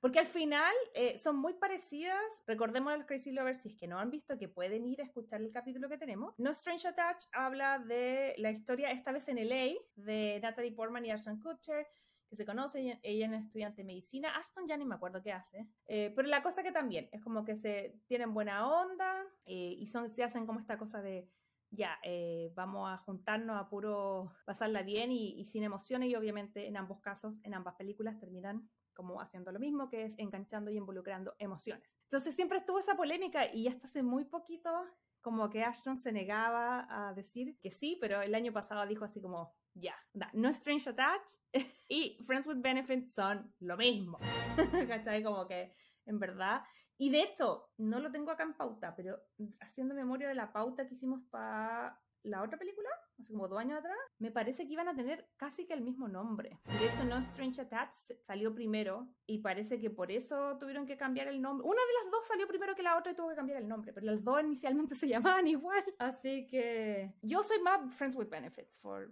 Porque al final eh, son muy parecidas. Recordemos a los Crazy Lovers, si es que no han visto, que pueden ir a escuchar el capítulo que tenemos. No Strange Attach habla de la historia, esta vez en LA, de Natalie Portman y Ashton Kutcher, que se conoce, ella es estudiante de medicina, Ashton ya ni me acuerdo qué hace, eh, pero la cosa que también es como que se tienen buena onda eh, y son, se hacen como esta cosa de, ya, eh, vamos a juntarnos a puro pasarla bien y, sin emociones y obviamente en ambos casos, en ambas películas terminan como haciendo lo mismo, que es enganchando y involucrando emociones. Entonces siempre estuvo esa polémica y hasta hace muy poquito como que Ashton se negaba a decir que sí, pero el año pasado dijo así como, ya, no Strange Attach y Friends with Benefits son lo mismo. ¿Cachai? Como que, en verdad. Y de hecho, no lo tengo acá en pauta, pero haciendo memoria de la pauta que hicimos para la otra película, hace como dos años atrás, me parece que iban a tener casi que el mismo nombre. De hecho, No Strange Attach salió primero y parece que por eso tuvieron que cambiar el nombre. Una de las dos salió primero que la otra y tuvo que cambiar el nombre, pero las dos inicialmente se llamaban igual. Así que yo soy más Friends with Benefits for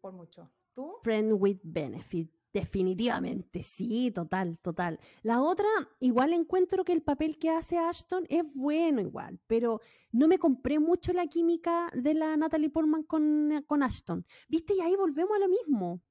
por mucho. ¿Tú? Friend with benefit. Definitivamente, sí, total, total. La otra, igual encuentro que el papel que hace Ashton es bueno igual, pero no me compré mucho la química de la Natalie Portman con, con Ashton. ¿Viste? Y ahí volvemos a lo mismo.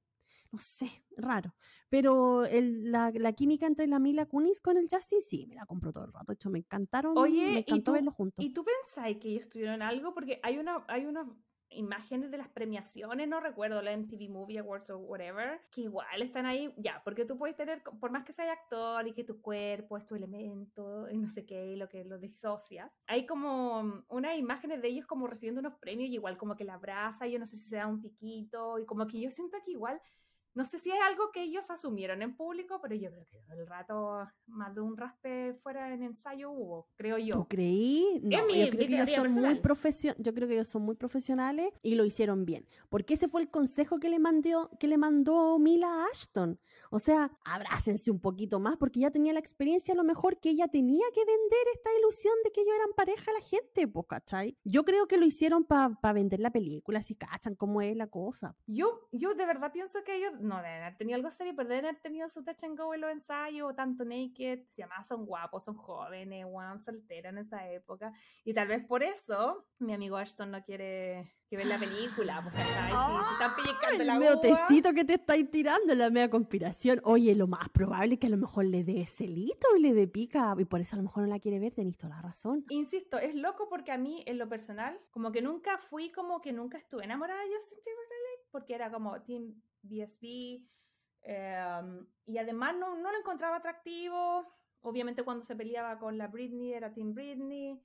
No sé, raro. Pero la, la, química entre la Mila Kunis con el Justin, sí, me la compro todo el rato. De hecho, me encantaron. Oye, me encantó verlos juntos. ¿Y tú pensáis que ellos tuvieron algo? Porque hay una, hay una imágenes de las premiaciones, no recuerdo, la MTV Movie Awards o whatever, que igual están ahí, ya, porque tú puedes tener, por más que sea actor y que tu cuerpo es tu elemento y no sé qué, lo que lo disocias, hay como unas imágenes de ellos como recibiendo unos premios y igual como que la abraza, yo no sé si se da un piquito y como que yo siento que igual no sé si es algo que ellos asumieron en público, pero yo creo que todo el rato más de un raspe fuera en ensayo hubo, creo yo. ¿Tú creí? No, yo, mi creo que ellos son muy profesio- yo creo que ellos son muy profesionales y lo hicieron bien. Porque ese fue el consejo que le mandó, que le mandó Mila a Ashton. O sea, abrácense un poquito más porque ya tenía la experiencia a lo mejor que ella tenía que vender esta ilusión de que ellos eran pareja a la gente, pues, ¿cachai? Yo creo que lo hicieron para vender la película, si cachan cómo es la cosa. Yo, yo de verdad pienso que ellos no deben haber tenido algo serio, pero deben haber tenido su touch and go en los ensayos, o tanto naked, si además son guapos, son jóvenes, weón, solteras en esa época. Y tal vez por eso mi amigo Ashton no quiere que ver la película, porque se están pellizcando la El uva. meotecito que te estáis tirando, la media conspiración. Oye, lo más probable es que a lo mejor le dé celito y le dé pica, y por eso a lo mejor no la quiere ver, tenéis toda la razón. Insisto, es loco porque a mí, en lo personal, como que nunca fui, como que nunca estuve enamorada de Justin Timberlake, porque era como Team BSB, em, y además no, no lo encontraba atractivo. Obviamente cuando se peleaba con la Britney era Team Britney.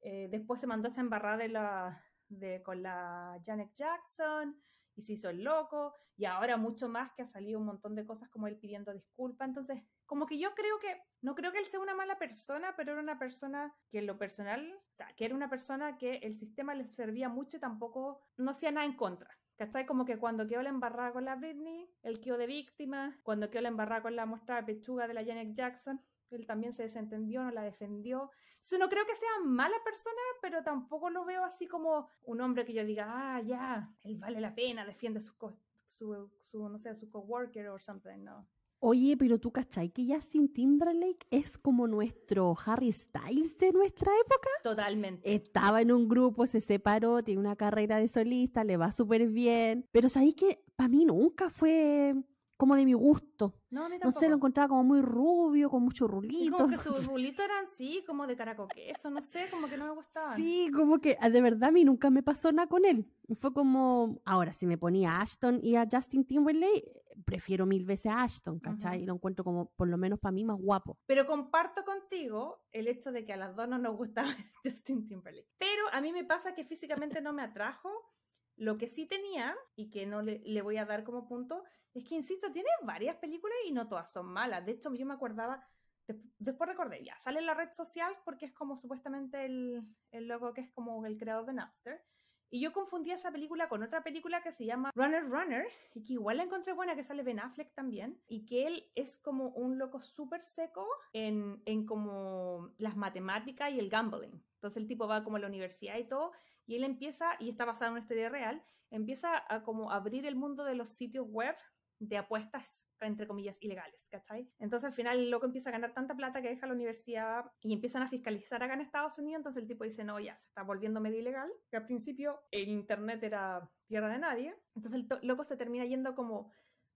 eh, después se mandó esa embarrada de la, de, con la Janet Jackson y se hizo el loco. Y ahora mucho más que ha salido un montón de cosas como él pidiendo disculpas. Entonces, como que yo creo que, no creo que él sea una mala persona, pero era una persona que en lo personal, o sea, que era una persona que el sistema le servía mucho y tampoco no hacía nada en contra. ¿Cachai? Como que cuando quedó la embarrada con la Britney, él quedó de víctima. Cuando quedó la embarrada con la muestra de pechuga de la Janet Jackson, él también se desentendió, no la defendió. Entonces, no creo que sea mala persona, pero tampoco lo veo así como un hombre que yo diga, ah, ya, él vale la pena, defiende sus su, su, no sé, su coworker o something, no. Oye, pero tú cachai que Justin Timberlake es como nuestro Harry Styles de nuestra época. Totalmente. Estaba en un grupo, se separó, tiene una carrera de solista, le va súper bien. Pero sabéis que para mí nunca fue como de mi gusto. No, a mí No sé, lo encontraba como muy rubio, con mucho Y rulito. como que sus rulitos eran así, como de caracoqueso, no sé, como que no me gustaban. Sí, como que ah, de verdad a mí nunca me pasó nada con él. Fue como, ahora si me ponía a Ashton y a Justin Timberlake, prefiero mil veces a Ashton, ¿cachai? Ujú. Y lo encuentro como, por lo menos para mí, más guapo. Pero comparto contigo el hecho de que a las dos no nos gustaba Justin Timberlake. Pero a mí me pasa que físicamente no me atrajo. Lo que sí tenía, y que no le, le voy a dar como punto, es que, insisto, tiene varias películas y no todas son malas. De hecho, yo me acordaba, des- después recordé, ya, sale en la red social porque es como supuestamente el, el logo que es como el creador de Napster. Y yo confundí esa película con otra película que se llama Runner Runner, y que igual la encontré buena, que sale Ben Affleck también, y que él es como un loco súper seco en, en como las matemáticas y el gambling. Entonces el tipo va como a la universidad y todo, y él empieza, y está basado en una historia real, empieza a como abrir el mundo de los sitios web de apuestas, entre comillas, ilegales, ¿cachai? Entonces al final el loco empieza a ganar tanta plata que deja la universidad y empiezan a fiscalizar acá en Estados Unidos, entonces el tipo dice, no, ya, se está volviendo medio ilegal, que al principio el Internet era tierra de nadie, entonces el loco se termina yendo como,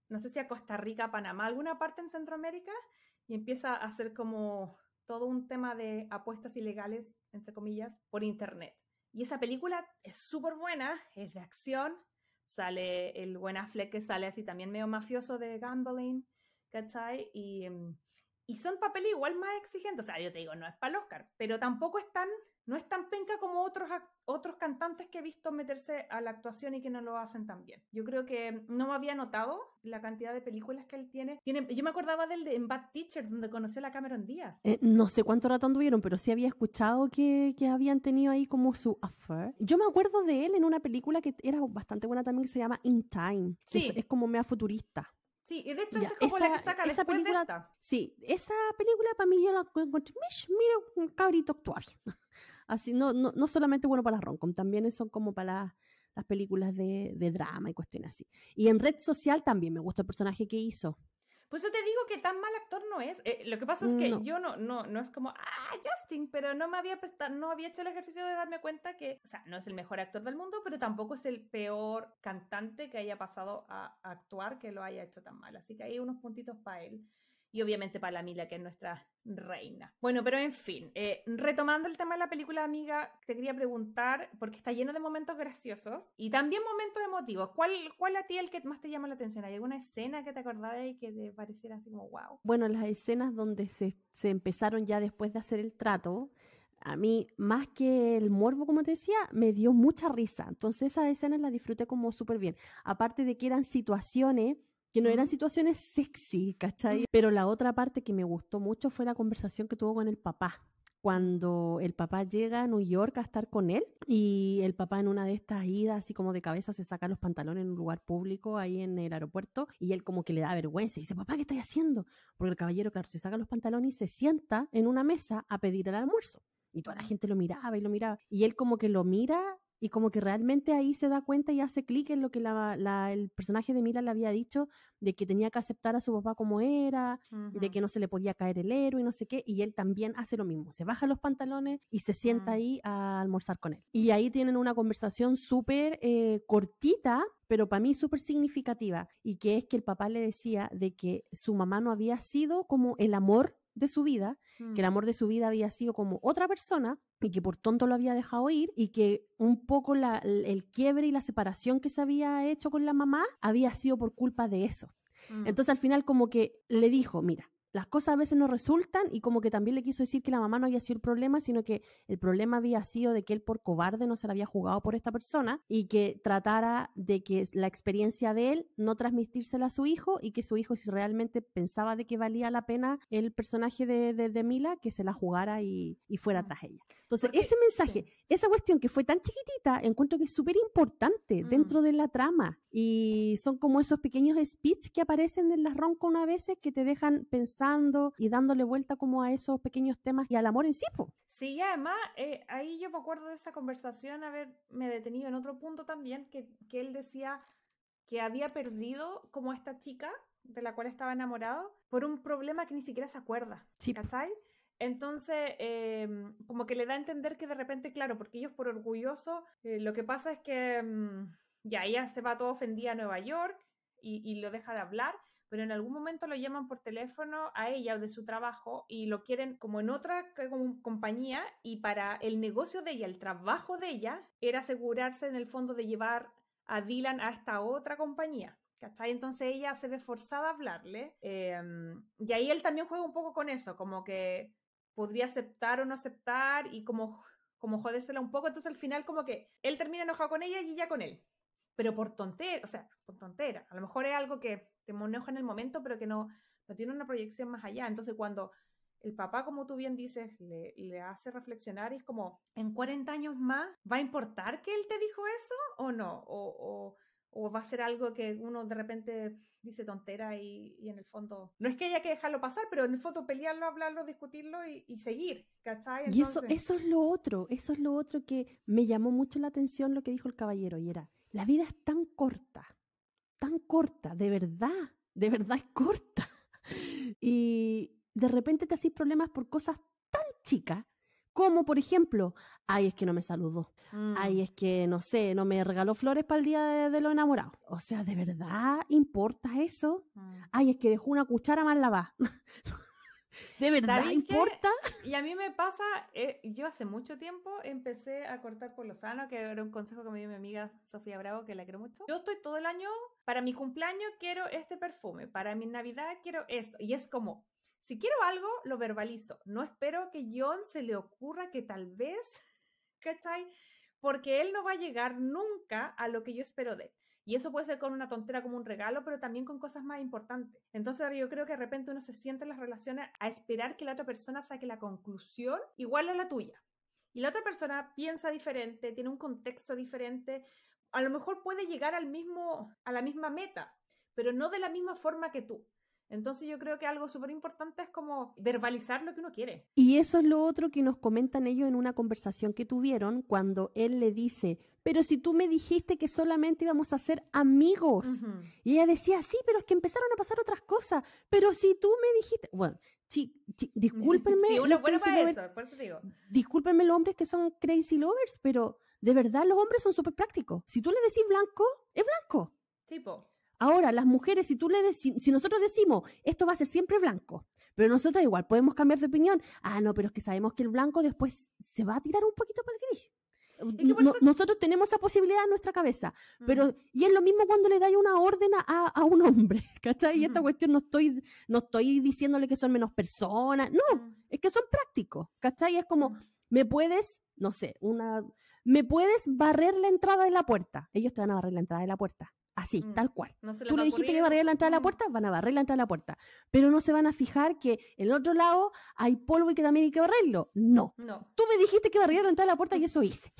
no sé si a Costa Rica, Panamá, alguna parte en Centroamérica, y empieza a hacer como todo un tema de apuestas ilegales, entre comillas, por Internet. Y esa película es súper buena, es de acción, sale el buen Affleck que sale así también medio mafioso de gambling, ¿cachai? Y, mm, y son papeles igual más exigentes, o sea, yo te digo, no es para el Oscar, pero tampoco es tan, no es tan penca como otros, otros cantantes que he visto meterse a la actuación y que no lo hacen tan bien. Yo creo que no me había notado la cantidad de películas que él tiene. tiene yo me acordaba del de en Bad Teacher, donde conoció a la Cameron Díaz. Eh, no sé cuánto rato anduvieron, pero sí había escuchado que, que habían tenido ahí como su affair. Yo me acuerdo de él en una película que era bastante buena también que se llama In Time. que es- Sí. es, como mea futurista. Sí, y de hecho Ya, esa es como la que esa- saca esa película- de esta. Sí, esa película para mí yo la encontré, "Mish, mira, un cabrito actuar. Así, no, no, no solamente bueno para las romcom, también son como para las, las películas de, de drama y cuestiones así. Y en red social también me gusta el personaje que hizo. Por eso te digo que tan mal actor no es. Eh, lo que pasa es que No. yo no, no, no es como, ah, Justin, pero no me había no había hecho el ejercicio de darme cuenta que, o sea, no es el mejor actor del mundo, pero tampoco es el peor cantante que haya pasado a, a actuar que lo haya hecho tan mal. Así que hay unos puntitos para él. Y obviamente para la Mila, que es nuestra reina. Bueno, pero en fin, eh, retomando el tema de la película, amiga, te quería preguntar, porque está lleno de momentos graciosos y también momentos emotivos. ¿Cuál, cuál a ti el que más te llama la atención? ¿Hay alguna escena que te acordás y que te pareciera así como wow? Bueno, las escenas donde se, se empezaron ya después de hacer el trato, a mí, más que el morbo, como te decía, me dio mucha risa. Entonces esas escenas las disfruté como súper bien. Aparte de que eran situaciones que no eran situaciones sexy, ¿cachai? Pero la otra parte que me gustó mucho fue la conversación que tuvo con el papá. Cuando el papá llega a New York a estar con él y el papá en una de estas idas así como de cabeza se saca los pantalones en un lugar público ahí en el aeropuerto y él como que le da vergüenza y dice, papá, ¿qué estás haciendo? Porque el caballero, claro, se saca los pantalones y se sienta en una mesa a pedir el almuerzo. Y toda la gente lo miraba y lo miraba. Y él como que lo mira y como que realmente ahí se da cuenta y hace clic en lo que la- la- el personaje de Mila le había dicho, de que tenía que aceptar a su papá como era, de que no se le podía caer el héroe y no sé qué, y él también hace lo mismo, se baja los pantalones y se sienta Mm. ahí a almorzar con él. Y ahí tienen una conversación súper eh, cortita, pero para mí súper significativa, y que es que el papá le decía de que su mamá no había sido como el amor de su vida, que el amor de su vida había sido como otra persona y que por tonto lo había dejado ir y que un poco la- el el quiebre y la separación que se había hecho con la mamá había sido por culpa de eso. Mm. Entonces al final como que le dijo, mira, las cosas a veces no resultan y como que también le quiso decir que la mamá no había sido el problema, sino que el problema había sido de que él por cobarde no se la había jugado por esta persona y que tratara de que la experiencia de él no transmitírsela a su hijo y que su hijo si realmente pensaba de que valía la pena el personaje de, de, de Mila, que se la jugara y, y fuera tras ella. Entonces Porque- ese mensaje, sí. esa cuestión que fue tan chiquitita, encuentro que es súper importante Mm. dentro de la trama. Y son como esos pequeños speech que aparecen en las roncon a veces que te dejan pensando y dándole vuelta como a esos pequeños temas y al amor en sí. po. Sí, y además, eh, ahí yo me acuerdo de esa conversación, haberme detenido en otro punto también, que, que él decía que había perdido como a esta chica de la cual estaba enamorado por un problema que ni siquiera se acuerda. Sí. ¿Cachai? Entonces, em, como que le da a entender que de repente, claro, porque ellos por orgulloso, eh, lo que pasa es que mm, ya ella se va toda ofendida a Nueva York y, lo deja de hablar, pero en algún momento lo llaman por teléfono a ella o de su trabajo y lo quieren como en otra co- como compañía y para el negocio de ella, el trabajo de ella, era asegurarse en el fondo de llevar a Dylan a esta otra compañía. ¿Cachai? Entonces ella se ve forzada a hablarle. em, y ahí él también juega un poco con eso, como que podría aceptar o no aceptar y como, como jodérsela un poco. Entonces al final como que él termina enojado con ella y ella con él. Pero por tontera, o sea, por tontera. A lo mejor es algo que te enoja en el momento, pero que no, no tiene una proyección más allá. Entonces cuando el papá, como tú bien dices, le, hace reflexionar y es como, ¿en 40 años más va a importar que él te dijo eso o no? O, o va a ser algo que uno de repente dice tontera y, y en el fondo, no es que haya que dejarlo pasar, pero en el fondo pelearlo, hablarlo, discutirlo y, y seguir, ¿cachai? Y eso, eso es lo otro, eso es lo otro que me llamó mucho la atención lo que dijo el caballero y era, la vida es tan corta, tan corta, de verdad, de verdad es corta. Y de repente te haces problemas por cosas tan chicas como, por ejemplo, ay, es que no me saludó. Mm. Ay, es que, no sé, no me regaló flores para el día de, de los enamorados. O sea, ¿de verdad importa eso? Mm. Ay, es que dejó una cuchara mal lavada. ¿De verdad importa? Y a mí me pasa, eh, yo hace mucho tiempo empecé a cortar por lo sano, que era un consejo que me dio mi amiga Sofía Bravo, que la quiero mucho. Yo estoy todo el año, para mi cumpleaños quiero este perfume, para mi Navidad quiero esto. Y es como, si quiero algo, lo verbalizo. No espero que John se le ocurra que tal vez, ¿cachai? Porque él no va a llegar nunca a lo que yo espero de él. Y eso puede ser con una tontera como un regalo, pero también con cosas más importantes. Entonces yo creo que de repente uno se siente en las relaciones a esperar que la otra persona saque la conclusión igual a la tuya. Y la otra persona piensa diferente, tiene un contexto diferente, a lo mejor puede llegar al mismo, a la misma meta, pero no de la misma forma que tú. Entonces yo creo que algo súper importante es como verbalizar lo que uno quiere. Y eso es lo otro que nos comentan ellos en una conversación que tuvieron cuando él le dice, pero si tú me dijiste que solamente íbamos a ser amigos. Ujú. Y ella decía, sí, pero es que empezaron a pasar otras cosas. Pero si tú me dijiste, bueno, sí, sí, discúlpenme, Sí, uno bueno para lovers, eso, por eso digo. discúlpenme los hombres que son crazy lovers, pero de verdad los hombres son súper prácticos. Si tú le decís blanco, es blanco. Tipo, Ahora, las mujeres, si tú le si nosotros decimos, esto va a ser siempre blanco, pero nosotros igual podemos cambiar de opinión. Ah, no, pero es que sabemos que el blanco después se va a tirar un poquito para el gris. No- nosotros tenemos esa posibilidad en nuestra cabeza, pero mm, y es lo mismo cuando le dais una orden a, a un hombre, ¿cachai? Y esta cuestión no estoy, no estoy diciéndole que son menos personas, no, mm, es que son prácticos, ¿cachai? Es como, mm. me puedes, no sé, una, me puedes barrer la entrada de la puerta. Ellos te van a barrer la entrada de la puerta. Así, Mm. tal cual. No Tú le dijiste que barrer la entrada de la mm, puerta, van a barrer la entrada de la puerta. Pero no se van a fijar que en el otro lado hay polvo y que también hay que barrerlo. No. No. Tú me dijiste que barría la entrada de la puerta y eso hice.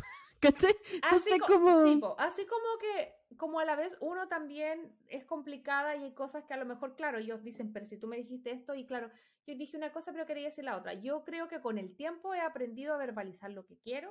Así, Entonces, co- como... sí, po, así como que, como a la vez uno también es complicada y hay cosas que a lo mejor, claro, ellos dicen, pero si tú me dijiste esto y claro, yo dije una cosa pero quería decir la otra. Yo creo que con el tiempo he aprendido a verbalizar lo que quiero,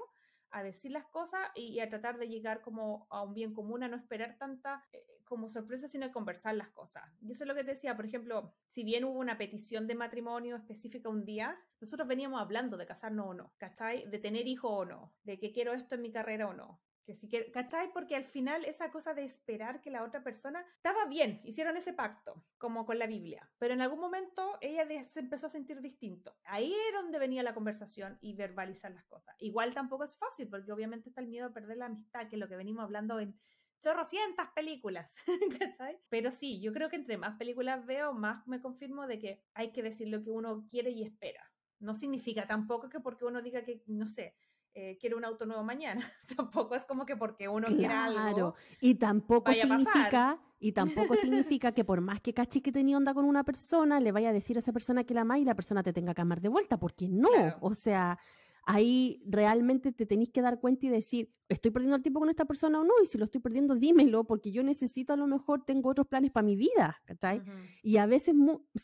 a decir las cosas y, a tratar de llegar como a un bien común, a no esperar tanta eh, como sorpresa, sino a conversar las cosas. Y eso es lo que te decía, por ejemplo, si bien hubo una petición de matrimonio específica un día, nosotros veníamos hablando de casarnos o no, ¿cachai? De tener hijos o no, de que quiero esto en mi carrera o no. Que si quiero, ¿cachai? Porque al final esa cosa de esperar que la otra persona estaba bien, hicieron ese pacto, como con la Biblia, pero en algún momento ella se empezó a sentir distinto. Ahí era donde venía la conversación y verbalizar las cosas. Igual tampoco es fácil, porque obviamente está el miedo a perder la amistad, que es lo que venimos hablando en chorrocientas películas, ¿cachai? Pero sí, yo creo que entre más películas veo, más me confirmo de que hay que decir lo que uno quiere y espera. No significa tampoco que porque uno diga que, no sé, eh, quiero un auto nuevo mañana. tampoco es como que porque uno quiera algo. Claro, y tampoco vaya a pasar. significa, y tampoco significa que por más que cachis que tenía onda con una persona, le vaya a decir a esa persona que la ama y la persona te tenga que amar de vuelta, porque no, Claro. o sea, ahí realmente te tenéis que dar cuenta y decir, estoy perdiendo el tiempo con esta persona o no, y si lo estoy perdiendo, dímelo, porque yo necesito a lo mejor, tengo otros planes para mi vida, ¿cachai? Y a veces,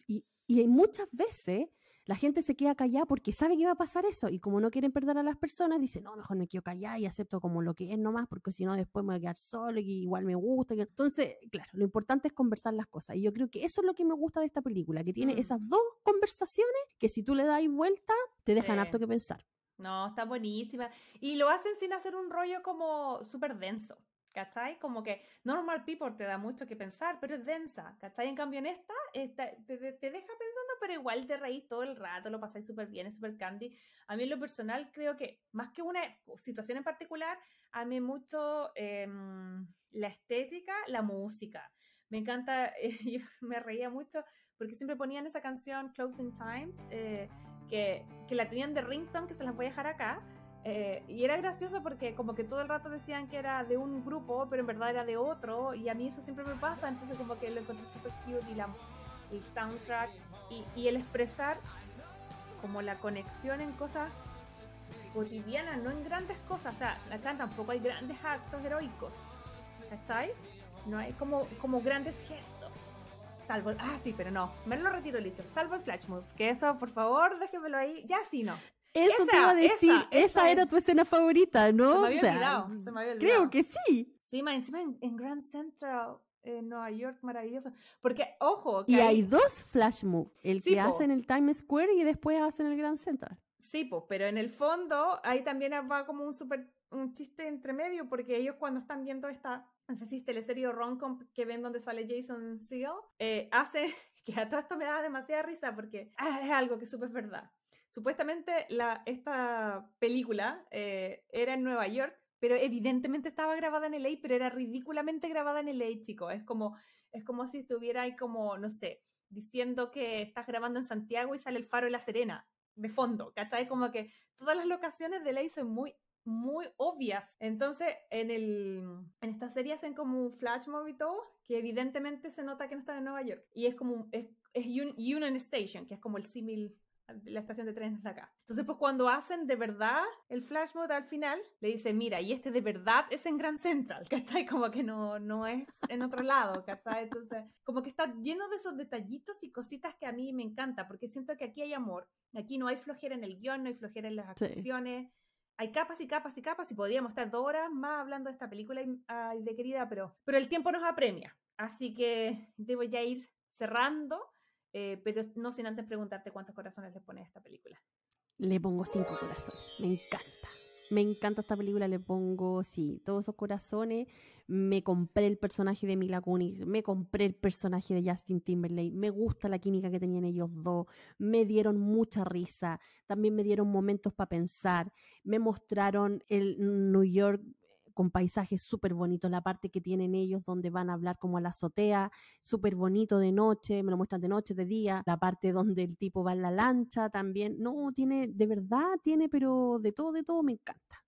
y, y hay muchas veces la gente se queda callada porque sabe que va a pasar eso. Y como no quieren perder a las personas, dicen, no, mejor me quedo callada y acepto como lo que es nomás, porque si no después me voy a quedar solo y igual me gusta. Entonces, claro, lo importante es conversar las cosas. Y yo creo que eso es lo que me gusta de esta película, que tiene Mm. esas dos conversaciones que si tú le das vuelta, te dejan Sí. harto que pensar. No, está buenísima. Y lo hacen sin hacer un rollo como súper denso, ¿cachai? Como que Normal People te da mucho que pensar, pero es densa, ¿cachai? En cambio en esta, esta- te, te- deja pensando, pero igual te reís todo el rato, lo pasáis súper bien, es súper candy. A mí en lo personal creo que, más que una situación en particular, a mí mucho em, la estética, la música. Me encanta, yo me reía mucho porque siempre ponían esa canción Closing Times, eh, que, que la tenían de ringtone, que se las voy a dejar acá. Eh, y era gracioso porque como que todo el rato decían que era de un grupo, pero en verdad era de otro, y a mí eso siempre me pasa, entonces como que lo encontré súper cute y la, el soundtrack y, y el expresar como la conexión en cosas cotidianas, no en grandes cosas, o sea, acá tampoco hay grandes actos heroicos, ¿cachai? No hay como, como grandes gestos. Salvo, ah, sí, pero no, me lo retiro listo. Salvo el flash move, que eso, por favor, déjemelo ahí. Ya sí, no. Eso te Esa, iba a decir, esa, esa, esa era es. tu escena favorita, ¿no? Se me O había sea, olvidado, se me había Creo olvidado. que sí. Sí, más encima en, en Grand Central, en Nueva York, maravilloso. Porque, ojo, que Y hay ahí- dos flash moves, el Sí, que po. hacen el Times Square y después hacen el Grand Central. Sí, pues, pero en el fondo ahí también va como un super un chiste entre medio, porque ellos cuando están viendo esta, no sé si es teleserie o rom-com que ven donde sale Jason Segel, eh, hace, que a todo esto me da demasiada risa porque ah, es algo que es súper verdad. Supuestamente la, esta película eh, era en Nueva York, pero evidentemente estaba grabada en LA, pero era ridículamente grabada en LA, chicos. Es como, es como si estuviera ahí como, no sé, diciendo que estás grabando en Santiago y sale el faro de la Serena de fondo, ¿cachai? Como que todas las locaciones de LA son muy, muy obvias. Entonces, en, el, en esta serie hacen como un flash mob y todo, que evidentemente se nota que no están en Nueva York. Y es como, es, es Un- Union Station, que es como el símil la estación de trenes de acá. Entonces, pues cuando hacen de verdad el flash mode al final, le dicen, mira, y este de verdad es en Grand Central, ¿cachai? Como que no, no es en otro lado, ¿cachai? Entonces, como que está lleno de esos detallitos y cositas que a mí me encanta, porque siento que aquí hay amor, aquí no hay flojera en el guion, no hay flojera en las Sí. actuaciones, hay capas y capas y capas y podríamos estar dos horas más hablando de esta película y- de querida, pero, pero el tiempo nos apremia, así que debo ya ir cerrando. Eh, pero no sin antes preguntarte cuántos corazones le pones a esta película. Le pongo cinco corazones. Me encanta. Me encanta esta película. Le pongo, sí, todos esos corazones. Me compré el personaje de Mila Kunis. Me compré el personaje de Justin Timberlake. Me gusta la química que tenían ellos dos. Me dieron mucha risa. También me dieron momentos para pensar. Me mostraron el New York con paisajes súper bonitos, la parte que tienen ellos donde van a hablar como a la azotea, súper bonito de noche, me lo muestran de noche, de día, la parte donde el tipo va en la lancha también, no, tiene, de verdad tiene, pero de todo, de todo me encanta.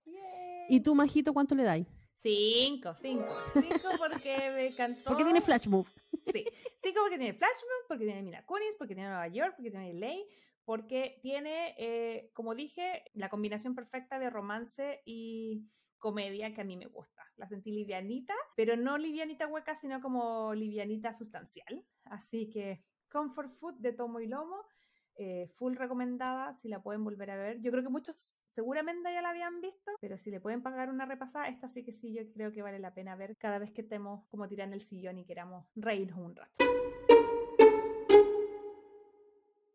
¿Y tú, Majito, cuánto le dais? Cinco, cinco. Cinco porque me encantó. Porque tiene flash move. Sí. Cinco porque tiene flash move, porque tiene Mina Kunis, porque tiene Nueva York, porque tiene LA, porque tiene, eh, como dije, la combinación perfecta de romance y comedia que a mí me gusta. La sentí livianita, pero no livianita hueca, sino como livianita sustancial. Así que Comfort Food de Tomo y Lomo, eh, full recomendada, si la pueden volver a ver. Yo creo que muchos seguramente ya la habían visto, pero si le pueden pagar una repasada, esta sí que sí, yo creo que vale la pena ver cada vez que estemos como tirar en el sillón y queramos reírnos un rato.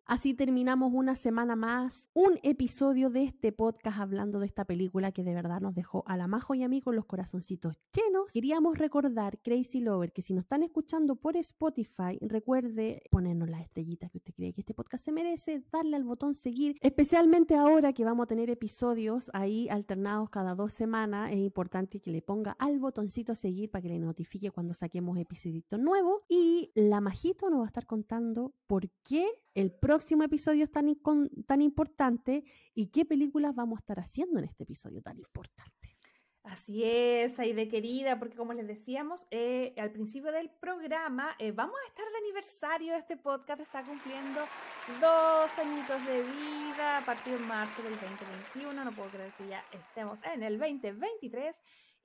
Así terminamos una semana más, un episodio de este podcast hablando de esta película que de verdad nos dejó a la Majo y a mí con los corazoncitos llenos. Queríamos recordar, Crazy Lover, que si nos están escuchando por Spotify, recuerde ponernos las estrellitas que usted cree que este podcast se merece, darle al botón seguir, especialmente ahora que vamos a tener episodios ahí alternados cada dos semanas. Es importante que le ponga al botoncito seguir para que le notifique cuando saquemos episodio nuevo. Y la Majito nos va a estar contando por qué el próximo episodio es tan, tan importante y qué películas vamos a estar haciendo en este episodio tan importante. Así es, Aide querida, porque como les decíamos eh, al principio del programa, eh, vamos a estar de aniversario. Este podcast está cumpliendo dos añitos de vida a partir de marzo del 2021. No puedo creer que ya estemos en el 2023.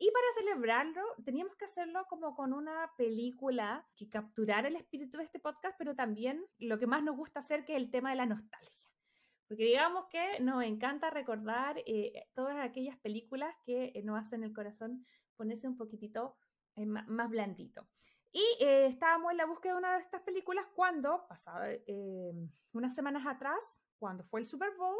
Y para celebrarlo, teníamos que hacerlo como con una película que capturara el espíritu de este podcast, pero también lo que más nos gusta hacer, que es el tema de la nostalgia. Porque digamos que nos encanta recordar eh, todas aquellas películas que eh, nos hacen el corazón ponerse un poquitito eh, más blandito. Y estábamos en la búsqueda de una de estas películas cuando, pasado unas semanas atrás, cuando fue el Super Bowl,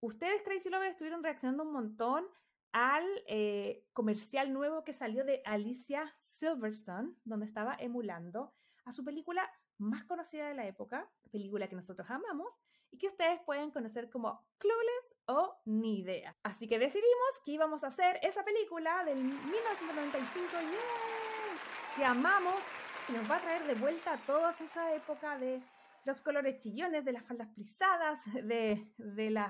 ustedes, Crazy Love, estuvieron reaccionando un montón al eh, comercial nuevo que salió de Alicia Silverstone, donde estaba emulando a su película más conocida de la época, película que nosotros amamos y que ustedes pueden conocer como Clueless o Ni Idea. Así que decidimos que íbamos a hacer esa película del 1995, que amamos, y nos va a traer de vuelta a toda esa época de los colores chillones, de las faldas plisadas, de, de los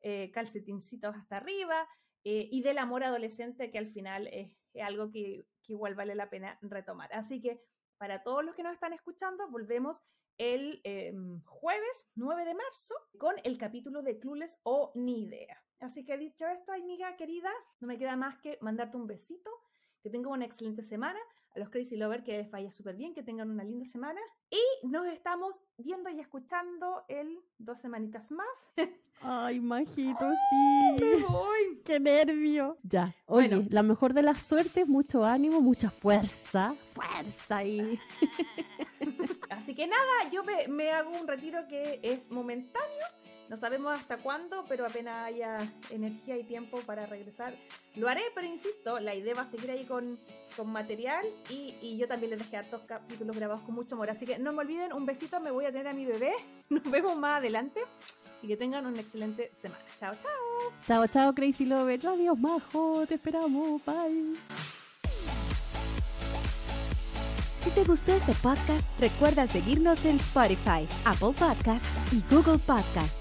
eh, calcetincitos hasta arriba, eh, y del amor adolescente que al final es, algo que, igual vale la pena retomar. Así que para todos los que nos están escuchando, volvemos el em, jueves 9 de marzo con el capítulo de Clules o Ni Idea. Así que dicho esto, amiga querida, no me queda más que mandarte un besito, que tengan una excelente semana a los Crazy Lovers que les vaya súper bien, que tengan una linda semana. Y nos estamos viendo y escuchando el dos semanitas más. Ay, majito, sí. Me voy. Qué nervio. Ya. Oye, la mejor de las suertes, mucho ánimo, mucha fuerza. Fuerza ahí. Así que nada, yo me, me hago un retiro que es momentáneo no sabemos hasta cuándo, pero apenas haya energía y tiempo para regresar, lo haré, pero insisto, la idea va a seguir ahí con, con material y, y, yo también les dejé hartos capítulos grabados con mucho amor. Así que no me olviden, un besito, me voy a tener a mi bebé. Nos vemos más adelante y que tengan una excelente semana. Chao, chao. Chao, chao, Crazy Lover. Adiós, majo. Te esperamos. Bye. Si te gustó este podcast, recuerda seguirnos en Spotify, Apple Podcast y Google Podcast.